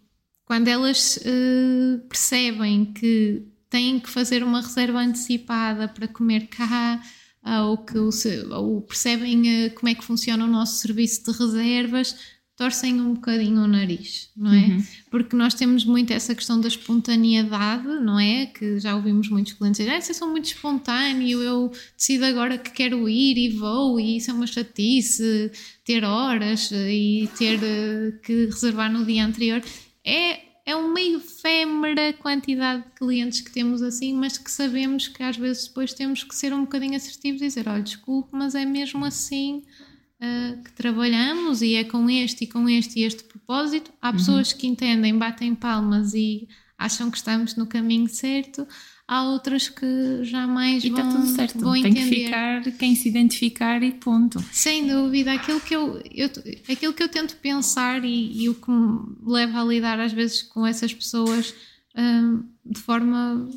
quando elas uh, percebem que têm que fazer uma reserva antecipada para comer cá, uh, ou que ou percebem uh, como é que funciona o nosso serviço de reservas, torcem um bocadinho o nariz, não é? Uhum. Porque nós temos muito essa questão da espontaneidade, não é? Que já ouvimos muitos clientes dizer, ah, vocês são muito espontâneo, eu decido agora que quero ir e vou, e isso é uma chatice, ter horas e ter que reservar no dia anterior é, é uma efêmera quantidade de clientes que temos assim, mas que sabemos que às vezes depois temos que ser um bocadinho assertivos e dizer: olha, desculpe, mas é mesmo assim uh, que trabalhamos e é com este e com este e este propósito. Há uhum. pessoas que entendem, batem palmas e acham que estamos no caminho certo. Há outras que jamais e vão, está tudo certo. vão Tem entender. que ficar quem se identificar e ponto. Sem dúvida, aquilo que eu, eu, aquilo que eu tento pensar e, e o que me leva a lidar às vezes com essas pessoas hum, de forma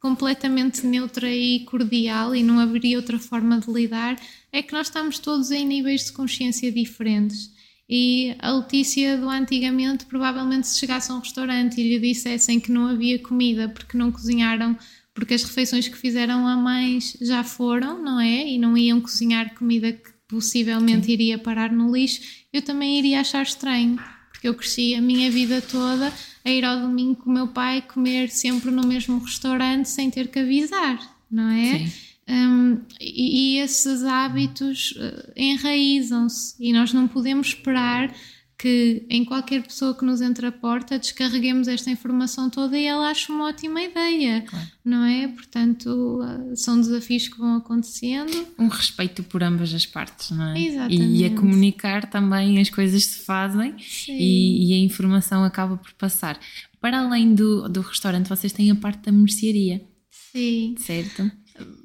completamente neutra e cordial e não haveria outra forma de lidar é que nós estamos todos em níveis de consciência diferentes. E a Letícia do antigamente, provavelmente, se chegasse a um restaurante e lhe dissessem que não havia comida porque não cozinharam, porque as refeições que fizeram a mais já foram, não é? E não iam cozinhar comida que possivelmente Sim. iria parar no lixo, eu também iria achar estranho, porque eu cresci a minha vida toda a ir ao domingo com o meu pai comer sempre no mesmo restaurante sem ter que avisar, não é? Sim. Um, e, e, esses hábitos uh, enraizam-se e nós não podemos esperar que em qualquer pessoa que nos entre a porta descarreguemos esta informação toda e ela ache uma ótima ideia, claro. não é? Portanto, uh, são desafios que vão acontecendo. Um respeito por ambas as partes, não é? Exatamente. E a comunicar também as coisas se fazem e, e, a informação acaba por passar. Para além do, do restaurante, vocês têm a parte da mercearia. Sim. Certo?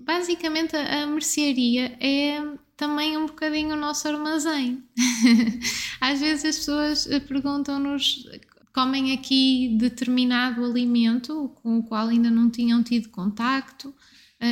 Basicamente a, mercearia é também um bocadinho o nosso armazém. Às vezes as pessoas eh, perguntam-nos comem aqui determinado alimento com o qual ainda não tinham tido contacto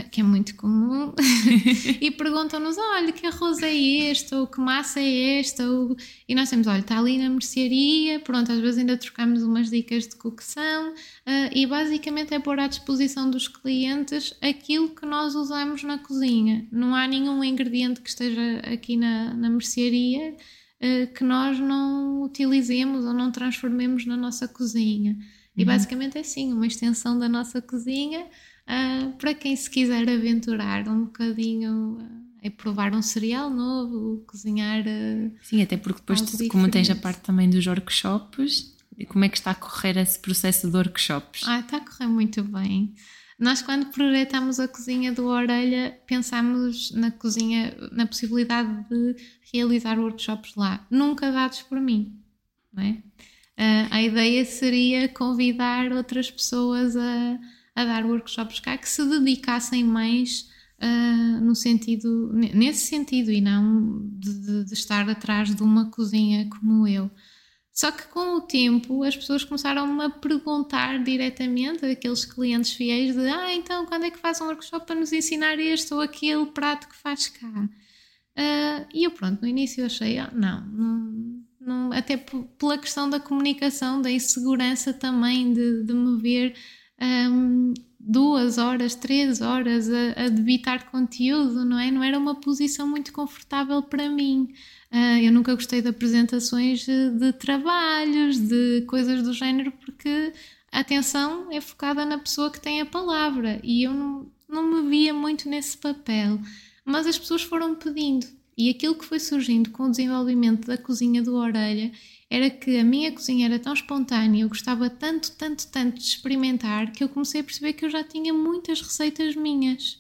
que é muito comum, e perguntam-nos: olha, que arroz é este? Ou que massa é esta? Ou... E nós temos: olha, está ali na mercearia, pronto, às vezes ainda trocamos umas dicas de cocção, uh, e basicamente é pôr à disposição dos clientes aquilo que nós usamos na cozinha. Não há nenhum ingrediente que esteja aqui na, na mercearia uh, que nós não utilizemos ou não transformemos na nossa cozinha. E uhum. basicamente é assim, uma extensão da nossa cozinha Uh, para quem se quiser aventurar um bocadinho uh, é provar um cereal novo, cozinhar. Uh, Sim, até porque depois, tu, como tens a parte também dos workshops, como é que está a correr esse processo de workshops? Ah, está a correr muito bem. Nós, quando projetamos a cozinha do Orelha, pensámos na cozinha, na possibilidade de realizar workshops lá, nunca dados por mim, não é? Uh, a ideia seria convidar outras pessoas a a dar workshops cá que se dedicassem mais uh, no sentido, nesse sentido e não de, de, estar atrás de uma cozinha como eu. Só que com o tempo as pessoas começaram-me a perguntar diretamente, aqueles clientes fiéis, de ah, então quando é que faz um workshop para nos ensinar este ou aquele prato que faz cá? Uh, e eu pronto, no início achei, ah, não, não, não, até pela questão da comunicação, da insegurança também de, de me ver um, duas horas, três horas a, a debitar conteúdo, não é? Não era uma posição muito confortável para mim. Uh, eu nunca gostei de apresentações de, trabalhos, de coisas do género, porque a atenção é focada na pessoa que tem a palavra e eu não, não me via muito nesse papel. Mas as pessoas foram pedindo e aquilo que foi surgindo com o desenvolvimento da cozinha do Orelha era que a minha cozinha era tão espontânea, eu gostava tanto, tanto, tanto de experimentar que eu comecei a perceber que eu já tinha muitas receitas minhas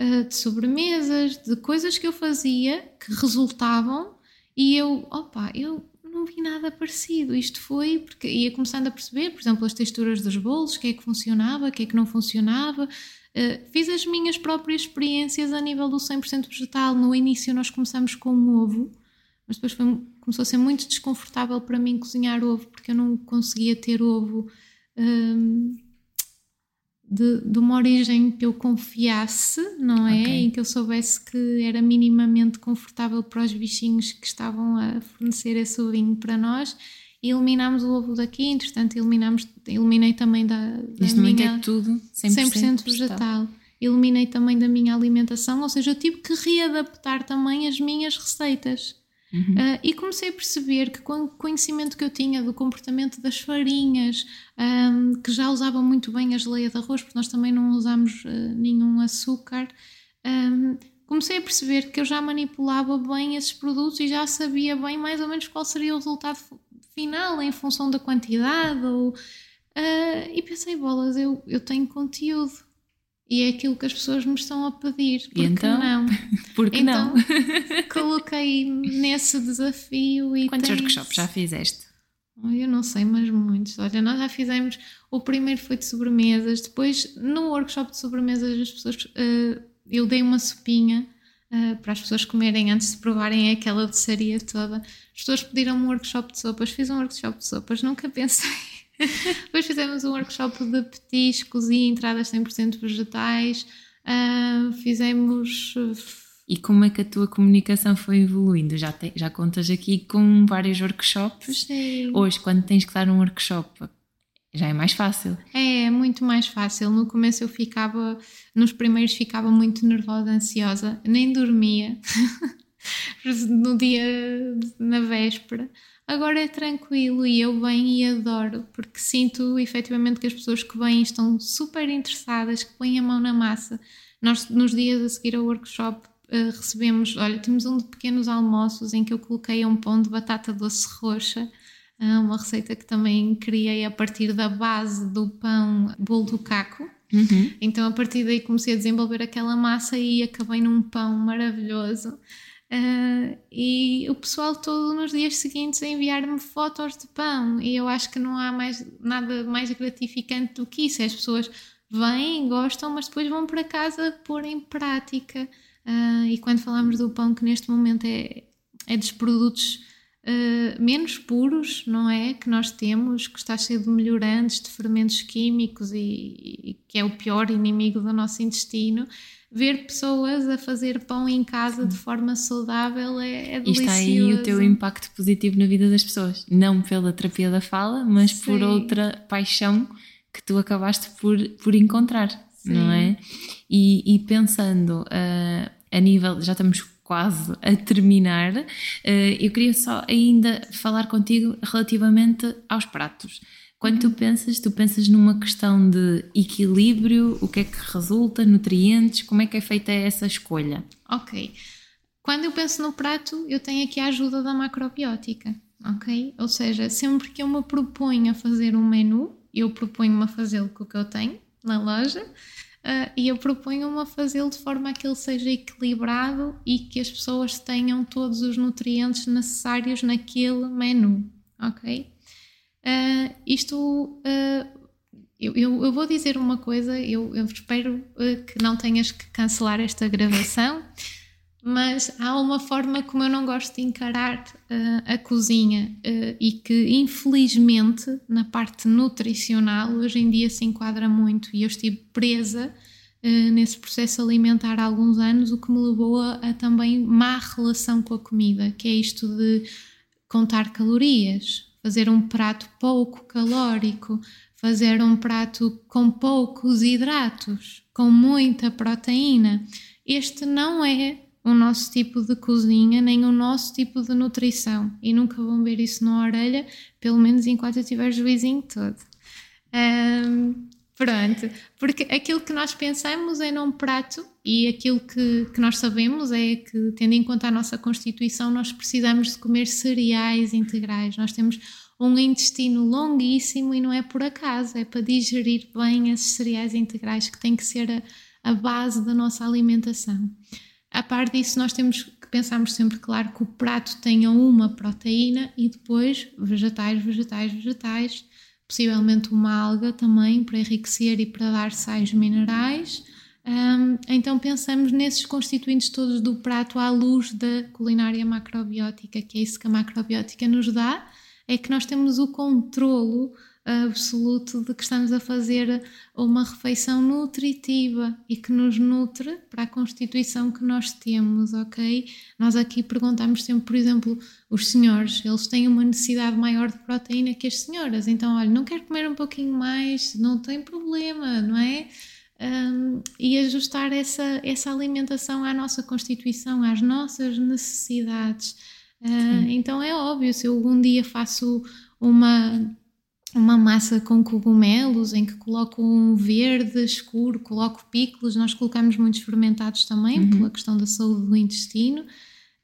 uh, de sobremesas, de coisas que eu fazia que resultavam e eu, opa, eu não vi nada parecido. Isto foi porque ia começando a perceber, por exemplo, as texturas dos bolos, o que é que funcionava, o que é que não funcionava. Uh, fiz as minhas próprias experiências a nível do 100% vegetal. No início, nós começamos com um ovo, mas depois foi começou a ser muito desconfortável para mim cozinhar ovo, porque eu não conseguia ter ovo um, de, de, uma origem que eu confiasse, não é? Okay. Em que eu soubesse que era minimamente confortável para os bichinhos que estavam a fornecer esse ovinho para nós. Eliminámos o ovo daqui, entretanto, eliminámos, eliminei também da, da Neste minha, momento é tudo 100%, 100% vegetal. Eliminei também da minha alimentação, ou seja, eu tive que readaptar também as minhas receitas. Uhum. Uh, e comecei a perceber que com o conhecimento que eu tinha do comportamento das farinhas, um, que já usavam muito bem a geleia de arroz, porque nós também não usamos uh, nenhum açúcar, um, comecei a perceber que eu já manipulava bem esses produtos e já sabia bem mais ou menos qual seria o resultado final em função da quantidade. Ou, uh, e pensei, bolas, eu, eu tenho conteúdo e é aquilo que as pessoas me estão a pedir. Por então, não? Porque então, não? coloquei nesse desafio e Quantos tens... workshops já fizeste? Eu não sei, mas muitos. Olha, nós já fizemos. O primeiro foi de sobremesas, depois no workshop de sobremesas as pessoas. Uh, eu dei uma sopinha uh, para as pessoas comerem antes de provarem aquela doçaria toda. As pessoas pediram um workshop de sopas, fiz um workshop de sopas, nunca pensei. depois fizemos um workshop de petiscos e entradas 100% vegetais. Uh, fizemos e como é que a tua comunicação foi evoluindo? Já, te, já contas aqui com vários workshops. Sim. Hoje, quando tens que dar um workshop, já é mais fácil. É, é muito mais fácil. No começo eu ficava, nos primeiros ficava muito nervosa, ansiosa, nem dormia no dia, na véspera. Agora é tranquilo e eu venho e adoro, porque sinto efetivamente que as pessoas que vêm estão super interessadas, que põem a mão na massa. Nós, nos dias a seguir ao workshop, uh, recebemos, olha, temos um de pequenos almoços em que eu coloquei um pão de batata doce roxa, uma receita que também criei a partir da base do pão bolo do caco. Uhum. Então, a partir daí, comecei a desenvolver aquela massa e acabei num pão maravilhoso. Uh, e o pessoal todo nos dias seguintes a enviar-me fotos de pão, e eu acho que não há mais, nada mais gratificante do que isso. As pessoas vêm, gostam, mas depois vão para casa pôr em prática Uh, e quando falamos do pão, que neste momento é, é dos produtos uh, menos puros, não é? Que nós temos, que está cheio de melhorantes, de fermentos químicos e, e que é o pior inimigo do nosso intestino ver pessoas a fazer pão em casa de forma saudável é, é delicioso. E está aí o teu impacto positivo na vida das pessoas. Não pela terapia da fala, mas Sim. por outra paixão que tu acabaste por, por encontrar. Sim. não é? E, e pensando uh, a nível, já estamos quase a terminar, uh, eu queria só ainda falar contigo relativamente aos pratos. Quando tu uhum. pensas, tu pensas numa questão de equilíbrio, o que é que resulta, nutrientes, como é que é feita essa escolha? Ok. Quando eu penso no prato, eu tenho aqui a ajuda da macrobiótica, ok? Ou seja, sempre que eu me proponho a fazer um menu, eu proponho-me a fazê-lo com o que eu tenho, na loja uh, e eu proponho-me a fazê-lo de forma a que ele seja equilibrado e que as pessoas tenham todos os nutrientes necessários naquele menu, ok? Uh, isto, uh, eu, eu, vou dizer uma coisa, eu, eu espero que não tenhas que cancelar esta gravação mas há uma forma como eu não gosto de encarar uh, a cozinha uh, e que infelizmente na parte nutricional hoje em dia se enquadra muito e eu estive presa uh, nesse processo alimentar há alguns anos, o que me levou a, a, também má relação com a comida, que é isto de contar calorias, fazer um prato pouco calórico, fazer um prato com poucos hidratos, com muita proteína. Este não é o nosso tipo de cozinha, nem o nosso tipo de nutrição. E nunca vão ver isso na orelha, pelo menos enquanto eu tiver juizinho todo. Um, pronto, porque aquilo que nós pensamos é num prato e aquilo que, que nós sabemos é que, tendo em conta a nossa constituição, nós precisamos de comer cereais integrais. Nós temos um intestino longuíssimo e não é por acaso, é para digerir bem esses cereais integrais que tem que ser a, a base da nossa alimentação. A par disso, nós temos que pensarmos sempre, claro, que o prato tenha uma proteína e depois vegetais, vegetais, vegetais, possivelmente uma alga também para enriquecer e para dar sais minerais. Um, então pensamos nesses constituintes todos do prato à luz da culinária macrobiótica, que é isso que a macrobiótica nos dá, é que nós temos o controlo absoluto de que estamos a fazer uma refeição nutritiva e que nos nutre para a constituição que nós temos, ok? Nós aqui perguntamos sempre, por exemplo, os senhores, eles têm uma necessidade maior de proteína que as senhoras, então, olha, não quero comer um pouquinho mais, não tem problema, não é? Um, e ajustar essa, essa alimentação à nossa constituição, às nossas necessidades. Uh, então é óbvio, se eu algum dia faço uma uma massa com cogumelos em que coloco um verde escuro, coloco picos, nós colocamos muitos fermentados também uhum. pela questão da saúde do intestino.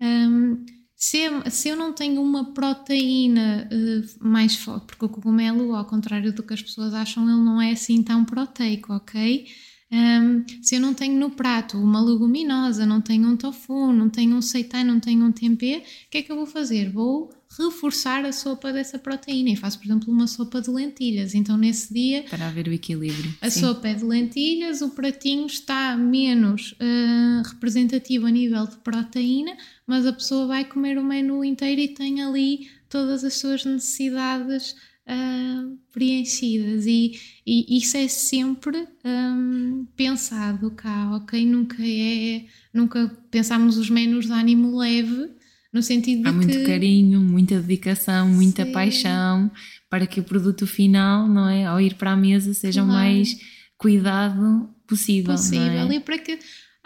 Um, se, se, eu não tenho uma proteína uh, mais forte, porque o cogumelo, ao contrário do que as pessoas acham, ele não é assim tão proteico, ok? Um, se eu não tenho no prato uma leguminosa, não tenho um tofu, não tenho um seitan, não tenho um tempê, o que é que eu vou fazer? Vou reforçar a sopa dessa proteína. E faço, por exemplo, uma sopa de lentilhas. Então, nesse dia. Para haver o equilíbrio. A Sim. sopa é de lentilhas, o pratinho está menos uh, representativo a nível de proteína, mas a pessoa vai comer o menu inteiro e tem ali todas as suas necessidades uh, preenchidas e, e, isso é sempre um, pensado cá, ok? Nunca é, nunca pensamos os menus de ânimo leve, no sentido de Há muito que... carinho, muita dedicação, muita Sim. paixão para que o produto final, não é? Ao ir para a mesa seja claro. o mais cuidado possível. Possível, é? e para que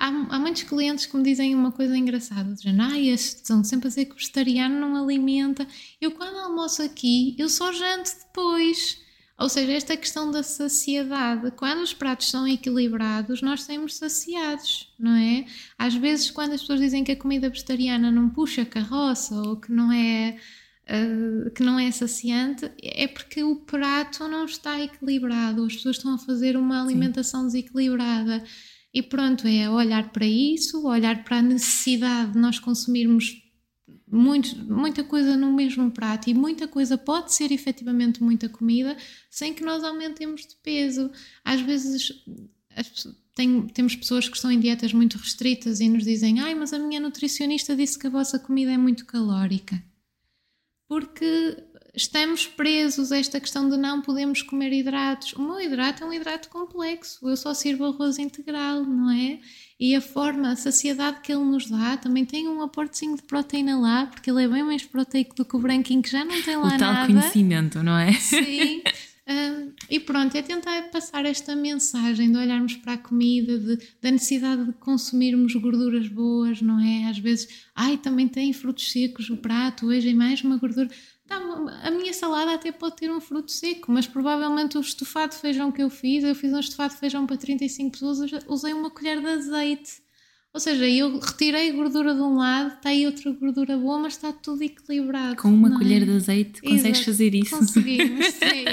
há, há muitos clientes que me dizem uma coisa engraçada, dizendo, ah, estão sempre a dizer que o vegetariano não alimenta. Eu quando almoço aqui, eu só janto depois. Ou seja, esta questão da saciedade, quando os pratos são equilibrados, nós temos saciados, não é? Às vezes, quando as pessoas dizem que a comida vegetariana não puxa carroça ou que não é uh, que não é saciante, é porque o prato não está equilibrado, as pessoas estão a fazer uma alimentação Sim. desequilibrada. E pronto, é olhar para isso, olhar para a necessidade de nós consumirmos muito, muita coisa no mesmo prato e muita coisa pode ser efetivamente muita comida sem que nós aumentemos de peso. Às vezes as, tem, temos pessoas que estão em dietas muito restritas e nos dizem: Ai, mas a minha nutricionista disse que a vossa comida é muito calórica. Porque estamos presos a esta questão de não podemos comer hidratos. O meu hidrato é um hidrato complexo, eu só sirvo arroz integral, não é? E a forma, a saciedade que ele nos dá também tem um aportezinho de proteína lá, porque ele é bem mais proteico do que o branquinho que já não tem lá o tal nada. conhecimento, não é? Sim. e pronto, é tentar passar esta mensagem de olharmos para a comida, de, da necessidade de consumirmos gorduras boas, não é? Às vezes, ai, também tem frutos secos o prato, hoje é mais uma gordura. Tá, a minha salada até pode ter um fruto seco, mas provavelmente o estofado de feijão que eu fiz, eu fiz um estofado de feijão para 35 pessoas, usei uma colher de azeite. Ou seja, eu retirei gordura de um lado, está aí outra gordura boa, mas está tudo equilibrado. Com uma é? colher de azeite consegues Exato. fazer isso? Conseguimos, sim.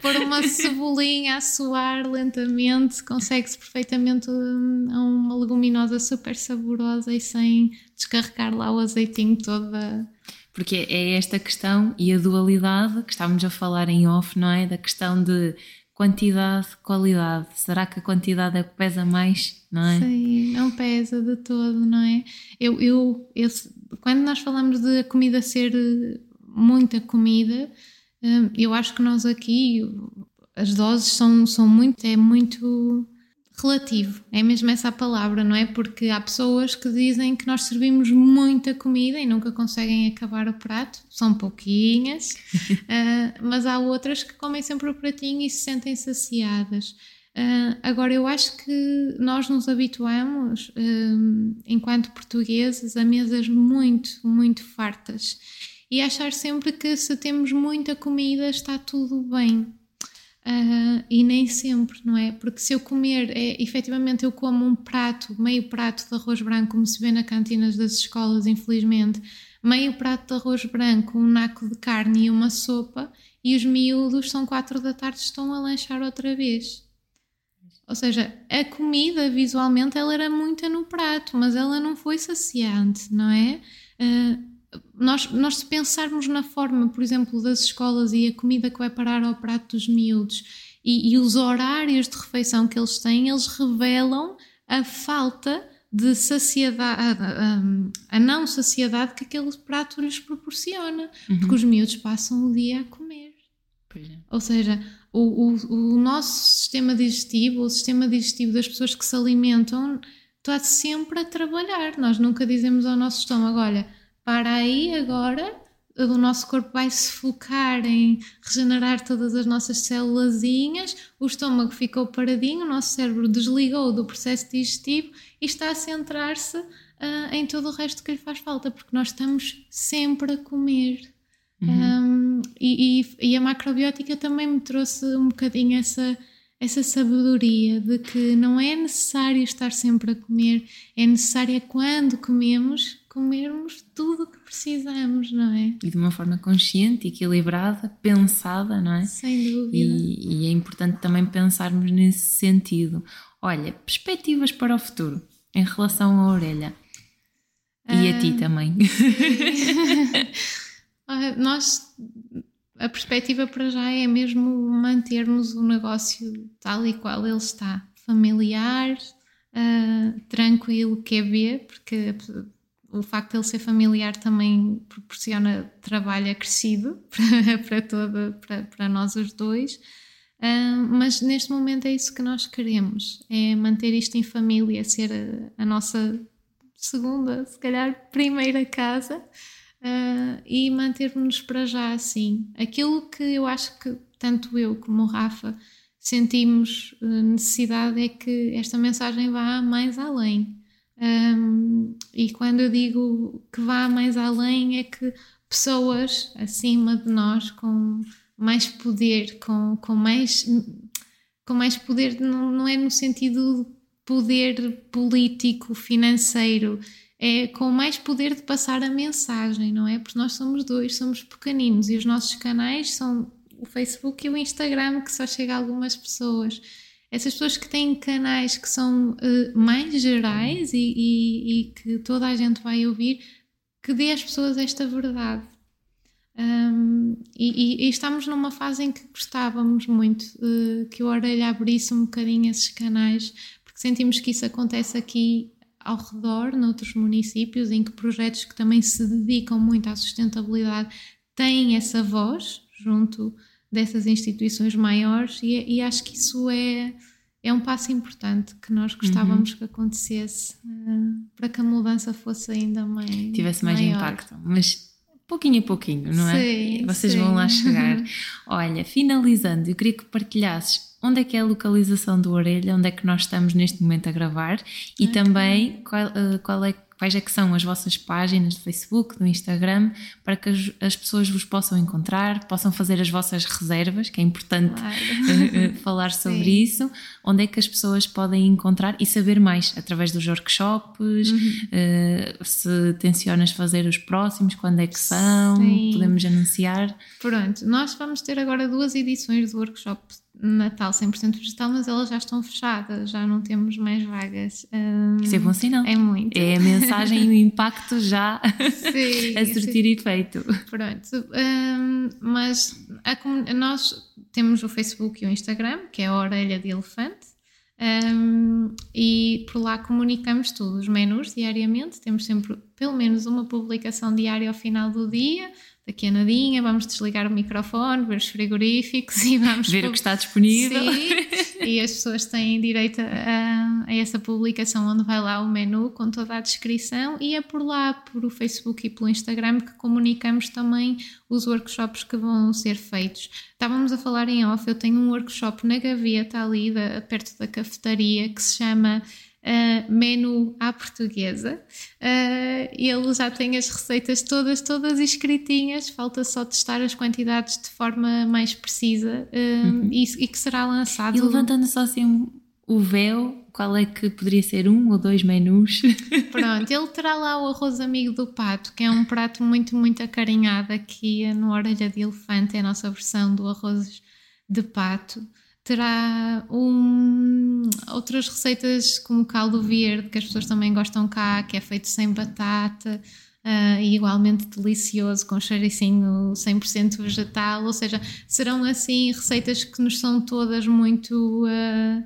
Pôr uma cebolinha a suar lentamente, consegue-se perfeitamente uma leguminosa super saborosa e sem descarregar lá o azeitinho todo da, porque é esta questão e a dualidade que estávamos a falar em off, não é? Da questão de quantidade, qualidade. Será que a quantidade é que pesa mais, não é? Sim, não pesa de todo, não é? Eu, eu, eu, quando nós falamos de a comida ser muita comida, hum, eu acho que nós aqui as doses são, são muito, é muito relativo, é mesmo essa a palavra, não é? Porque há pessoas que dizem que nós servimos muita comida e nunca conseguem acabar o prato, são pouquinhas, uh, mas há outras que comem sempre o pratinho e se sentem saciadas. Uh, agora, eu acho que nós nos habituamos, uh, enquanto portugueses, a mesas muito, muito fartas e achar sempre que se temos muita comida está tudo bem. Uh, e nem sempre, não é? Porque se eu comer, é, efetivamente eu como um prato, meio prato de arroz branco, como se vê nas cantinas das escolas, infelizmente, meio prato de arroz branco, um naco de carne e uma sopa, e os miúdos são quatro da tarde estão a lanchar outra vez. Ou seja, a comida visualmente ela era muita no prato, mas ela não foi saciante, não é? Uh, nós, nós se pensarmos na forma, por exemplo, das escolas e a comida que vai parar ao prato dos miúdos e, e os horários de refeição que eles têm, eles revelam a falta de saciedade, a, a, a, não saciedade que aquele prato lhes proporciona, uhum. porque os miúdos passam o dia a comer. É. Ou seja, o, o, o, nosso sistema digestivo, o sistema digestivo das pessoas que se alimentam, está sempre a trabalhar. Nós nunca dizemos ao nosso estômago: olha para aí agora, o nosso corpo vai se focar em regenerar todas as nossas célulazinhas, o estômago ficou paradinho, o nosso cérebro desligou do processo digestivo e está a centrar-se uh, em todo o resto que lhe faz falta, porque nós estamos sempre a comer. Uhum. Um, e, e, e, a macrobiótica também me trouxe um bocadinho essa, essa sabedoria de que não é necessário estar sempre a comer, é necessário quando comemos comermos tudo o que precisamos, não é? E de uma forma consciente, equilibrada, pensada, não é? Sem dúvida. E, e é importante também pensarmos nesse sentido. Olha, perspectivas para o futuro em relação à orelha. E a ti também. Nós, a perspectiva para já é mesmo mantermos o negócio tal e qual ele está, familiar, uh, tranquilo, que é ver, porque o facto de ele ser familiar também proporciona trabalho acrescido para, para, toda, para, para nós os dois. Uh, mas neste momento é isso que nós queremos: é manter isto em família, ser a, a nossa segunda, se calhar primeira casa uh, e manter-nos para já assim. Aquilo que eu acho que tanto eu como o Rafa sentimos uh, necessidade é que esta mensagem vá mais além. Um, e quando eu digo que vá mais além, é que pessoas acima de nós, com mais poder, com, com, mais, com mais poder, não, não é no sentido de poder político, financeiro, é com mais poder de passar a mensagem, não é? Porque nós somos dois, somos pequeninos e os nossos canais são o Facebook e o Instagram, que só chega a algumas pessoas. Essas pessoas que têm canais que são uh, mais gerais e, e, e, que toda a gente vai ouvir, que dê às pessoas esta verdade. Um, e, e, estamos numa fase em que gostávamos muito uh, que o Orelha abrisse um bocadinho esses canais, porque sentimos que isso acontece aqui ao redor, noutros municípios, em que projetos que também se dedicam muito à sustentabilidade têm essa voz junto dessas instituições maiores, e, e acho que isso é, é um passo importante que nós gostávamos uhum. que acontecesse uh, para que a mudança fosse ainda mais. tivesse mais maior. impacto. Mas pouquinho a pouquinho, não é? Sim, Vocês sim. vão lá chegar. Olha, finalizando, eu queria que partilhasses onde é que é a localização do Orelha, onde é que nós estamos neste momento a gravar e okay. também qual, uh, qual é quais é que são as vossas páginas do Facebook, do Instagram, para que as, as pessoas vos possam encontrar, possam fazer as vossas reservas, que é importante claro. falar sobre Sim. isso, onde é que as pessoas podem encontrar e saber mais através dos workshops, uhum. uh, se tensionas fazer os próximos, quando é que são, Sim. podemos anunciar. Pronto, nós vamos ter agora duas edições do workshop Natal 100% vegetal, mas elas já estão fechadas, já não temos mais vagas. Um, Isso é bom sinal. É muito. É a mensagem e o impacto já sim, a surtir efeito. Pronto, um, mas a, nós temos o Facebook e o Instagram, que é a Orelha de Elefante, um, e por lá comunicamos tudo, os menus diariamente, temos sempre pelo menos uma publicação diária ao final do dia daqui a nadinha, vamos desligar o microfone, ver os frigoríficos e vamos ver o que está disponível. Sim, e as pessoas têm direito a, a, essa publicação onde vai lá o menu com toda a descrição e é por lá, por o Facebook e pelo Instagram que comunicamos também os workshops que vão ser feitos. Estávamos a falar em off, eu tenho um workshop na gaveta ali da, perto da cafetaria que se chama uh, menu à portuguesa. Uh, ele já tem as receitas todas, todas escritinhas, falta só testar as quantidades de forma mais precisa uh, uhum. e, e, que será lançado. E levantando só assim o véu, qual é que poderia ser um ou dois menus? Pronto, ele terá lá o arroz amigo do pato, que é um prato muito, muito acarinhado aqui no Orelha de Elefante, é a nossa versão do arroz de pato terá um, outras receitas como caldo verde, que as pessoas também gostam cá, que é feito sem batata. Uh, e igualmente delicioso, com cheiricinho 100% vegetal, ou seja, serão assim receitas que nos são todas muito uh,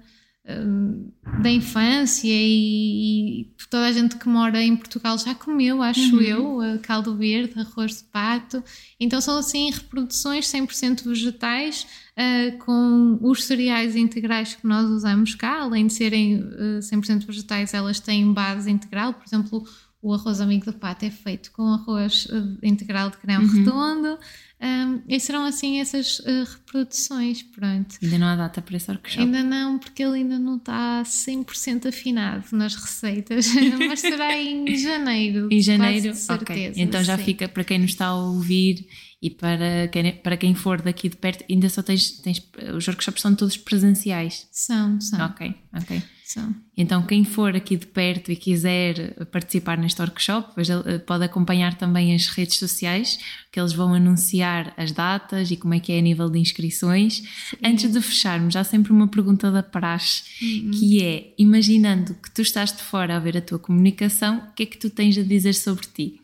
da infância e, e, toda a gente que mora em Portugal já comeu, acho uhum. eu, caldo verde, arroz de pato, então são assim reproduções 100% vegetais uh, com os cereais integrais que nós usamos cá, além de serem uh, 100% vegetais, elas têm base integral, por exemplo, o arroz amigo do pato é feito com arroz integral de grão uhum. redondo. Um, e serão assim essas uh, reproduções, pronto. Ainda não há data para esse workshop? Ainda não, porque ele ainda não está 100% afinado nas receitas, mas será em janeiro. Em janeiro? ok. Então já sim. fica para quem nos está a ouvir e para quem, para quem for daqui de perto, ainda só tens, tens. Os workshops são todos presenciais? São, são. Ok, ok. São. Então, quem for aqui de perto e quiser participar neste workshop, eh, pode acompanhar também as redes sociais, que eles vão anunciar as datas e como é que é a nível de inscrições. Sim. Antes de fecharmos, há sempre uma pergunta da praxe, uhum. que é: imaginando que tu estás de fora a ver a tua comunicação, o que é que tu tens a dizer sobre ti?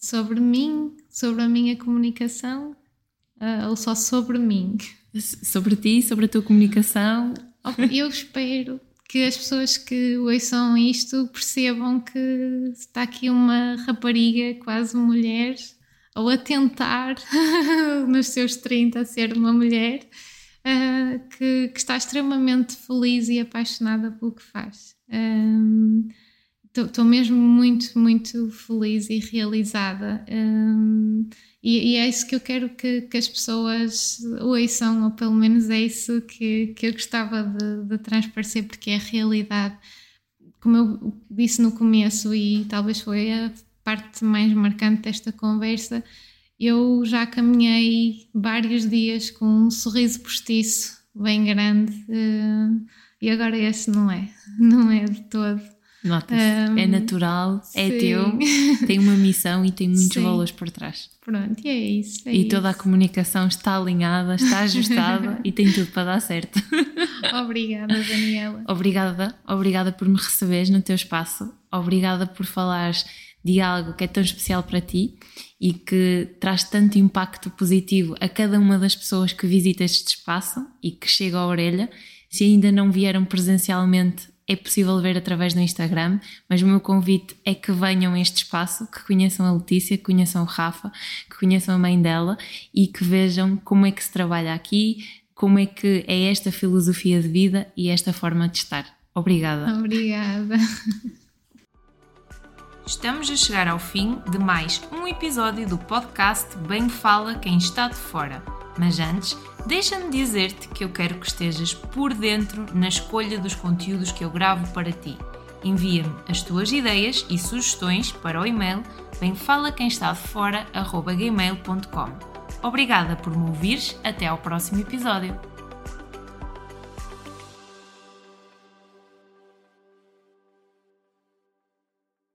Sobre mim, sobre a minha comunicação uh, ou só sobre mim? Sobre ti, sobre a tua comunicação. Eu espero que as pessoas que ouçam isto percebam que está aqui uma rapariga, quase mulher, ou a tentar, nos seus 30, a ser uma mulher, uh, que, que, está extremamente feliz e apaixonada pelo que faz. Estou um, mesmo muito, muito feliz e realizada. Um, e, e, é isso que eu quero que, que, as pessoas ouçam, ou pelo menos é isso que, que eu gostava de, de transparecer, porque é a realidade. Como eu disse no começo, e talvez foi a parte mais marcante desta conversa, eu já caminhei vários dias com um sorriso postiço bem grande uh, e agora esse não é, não é de todo. Nota-se, um, é natural, é sim. teu, tem uma missão e tem muitos sim. valores por trás. Pronto, e é isso. É e isso. toda a comunicação está alinhada, está ajustada e tem tudo para dar certo. Obrigada, Daniela. Obrigada, obrigada por me receberes no teu espaço, obrigada por falares de algo que é tão especial para ti e que traz tanto impacto positivo a cada uma das pessoas que visita este espaço e que chega à orelha. Se ainda não vieram presencialmente, é possível ver através do Instagram, mas o meu convite é que venham a este espaço, que conheçam a Letícia, que conheçam o Rafa, que conheçam a mãe dela e que vejam como é que se trabalha aqui, como é que é esta filosofia de vida e esta forma de estar. Obrigada. Obrigada. Estamos a chegar ao fim de mais um episódio do podcast Bem Fala Quem Está de Fora. Mas antes, deixa-me dizer-te que eu quero que estejas por dentro na escolha dos conteúdos que eu gravo para ti. Envia-me as tuas ideias e sugestões para o e-mail bemfalaquemestadefora.gmail.com Obrigada por me ouvires, até ao próximo episódio.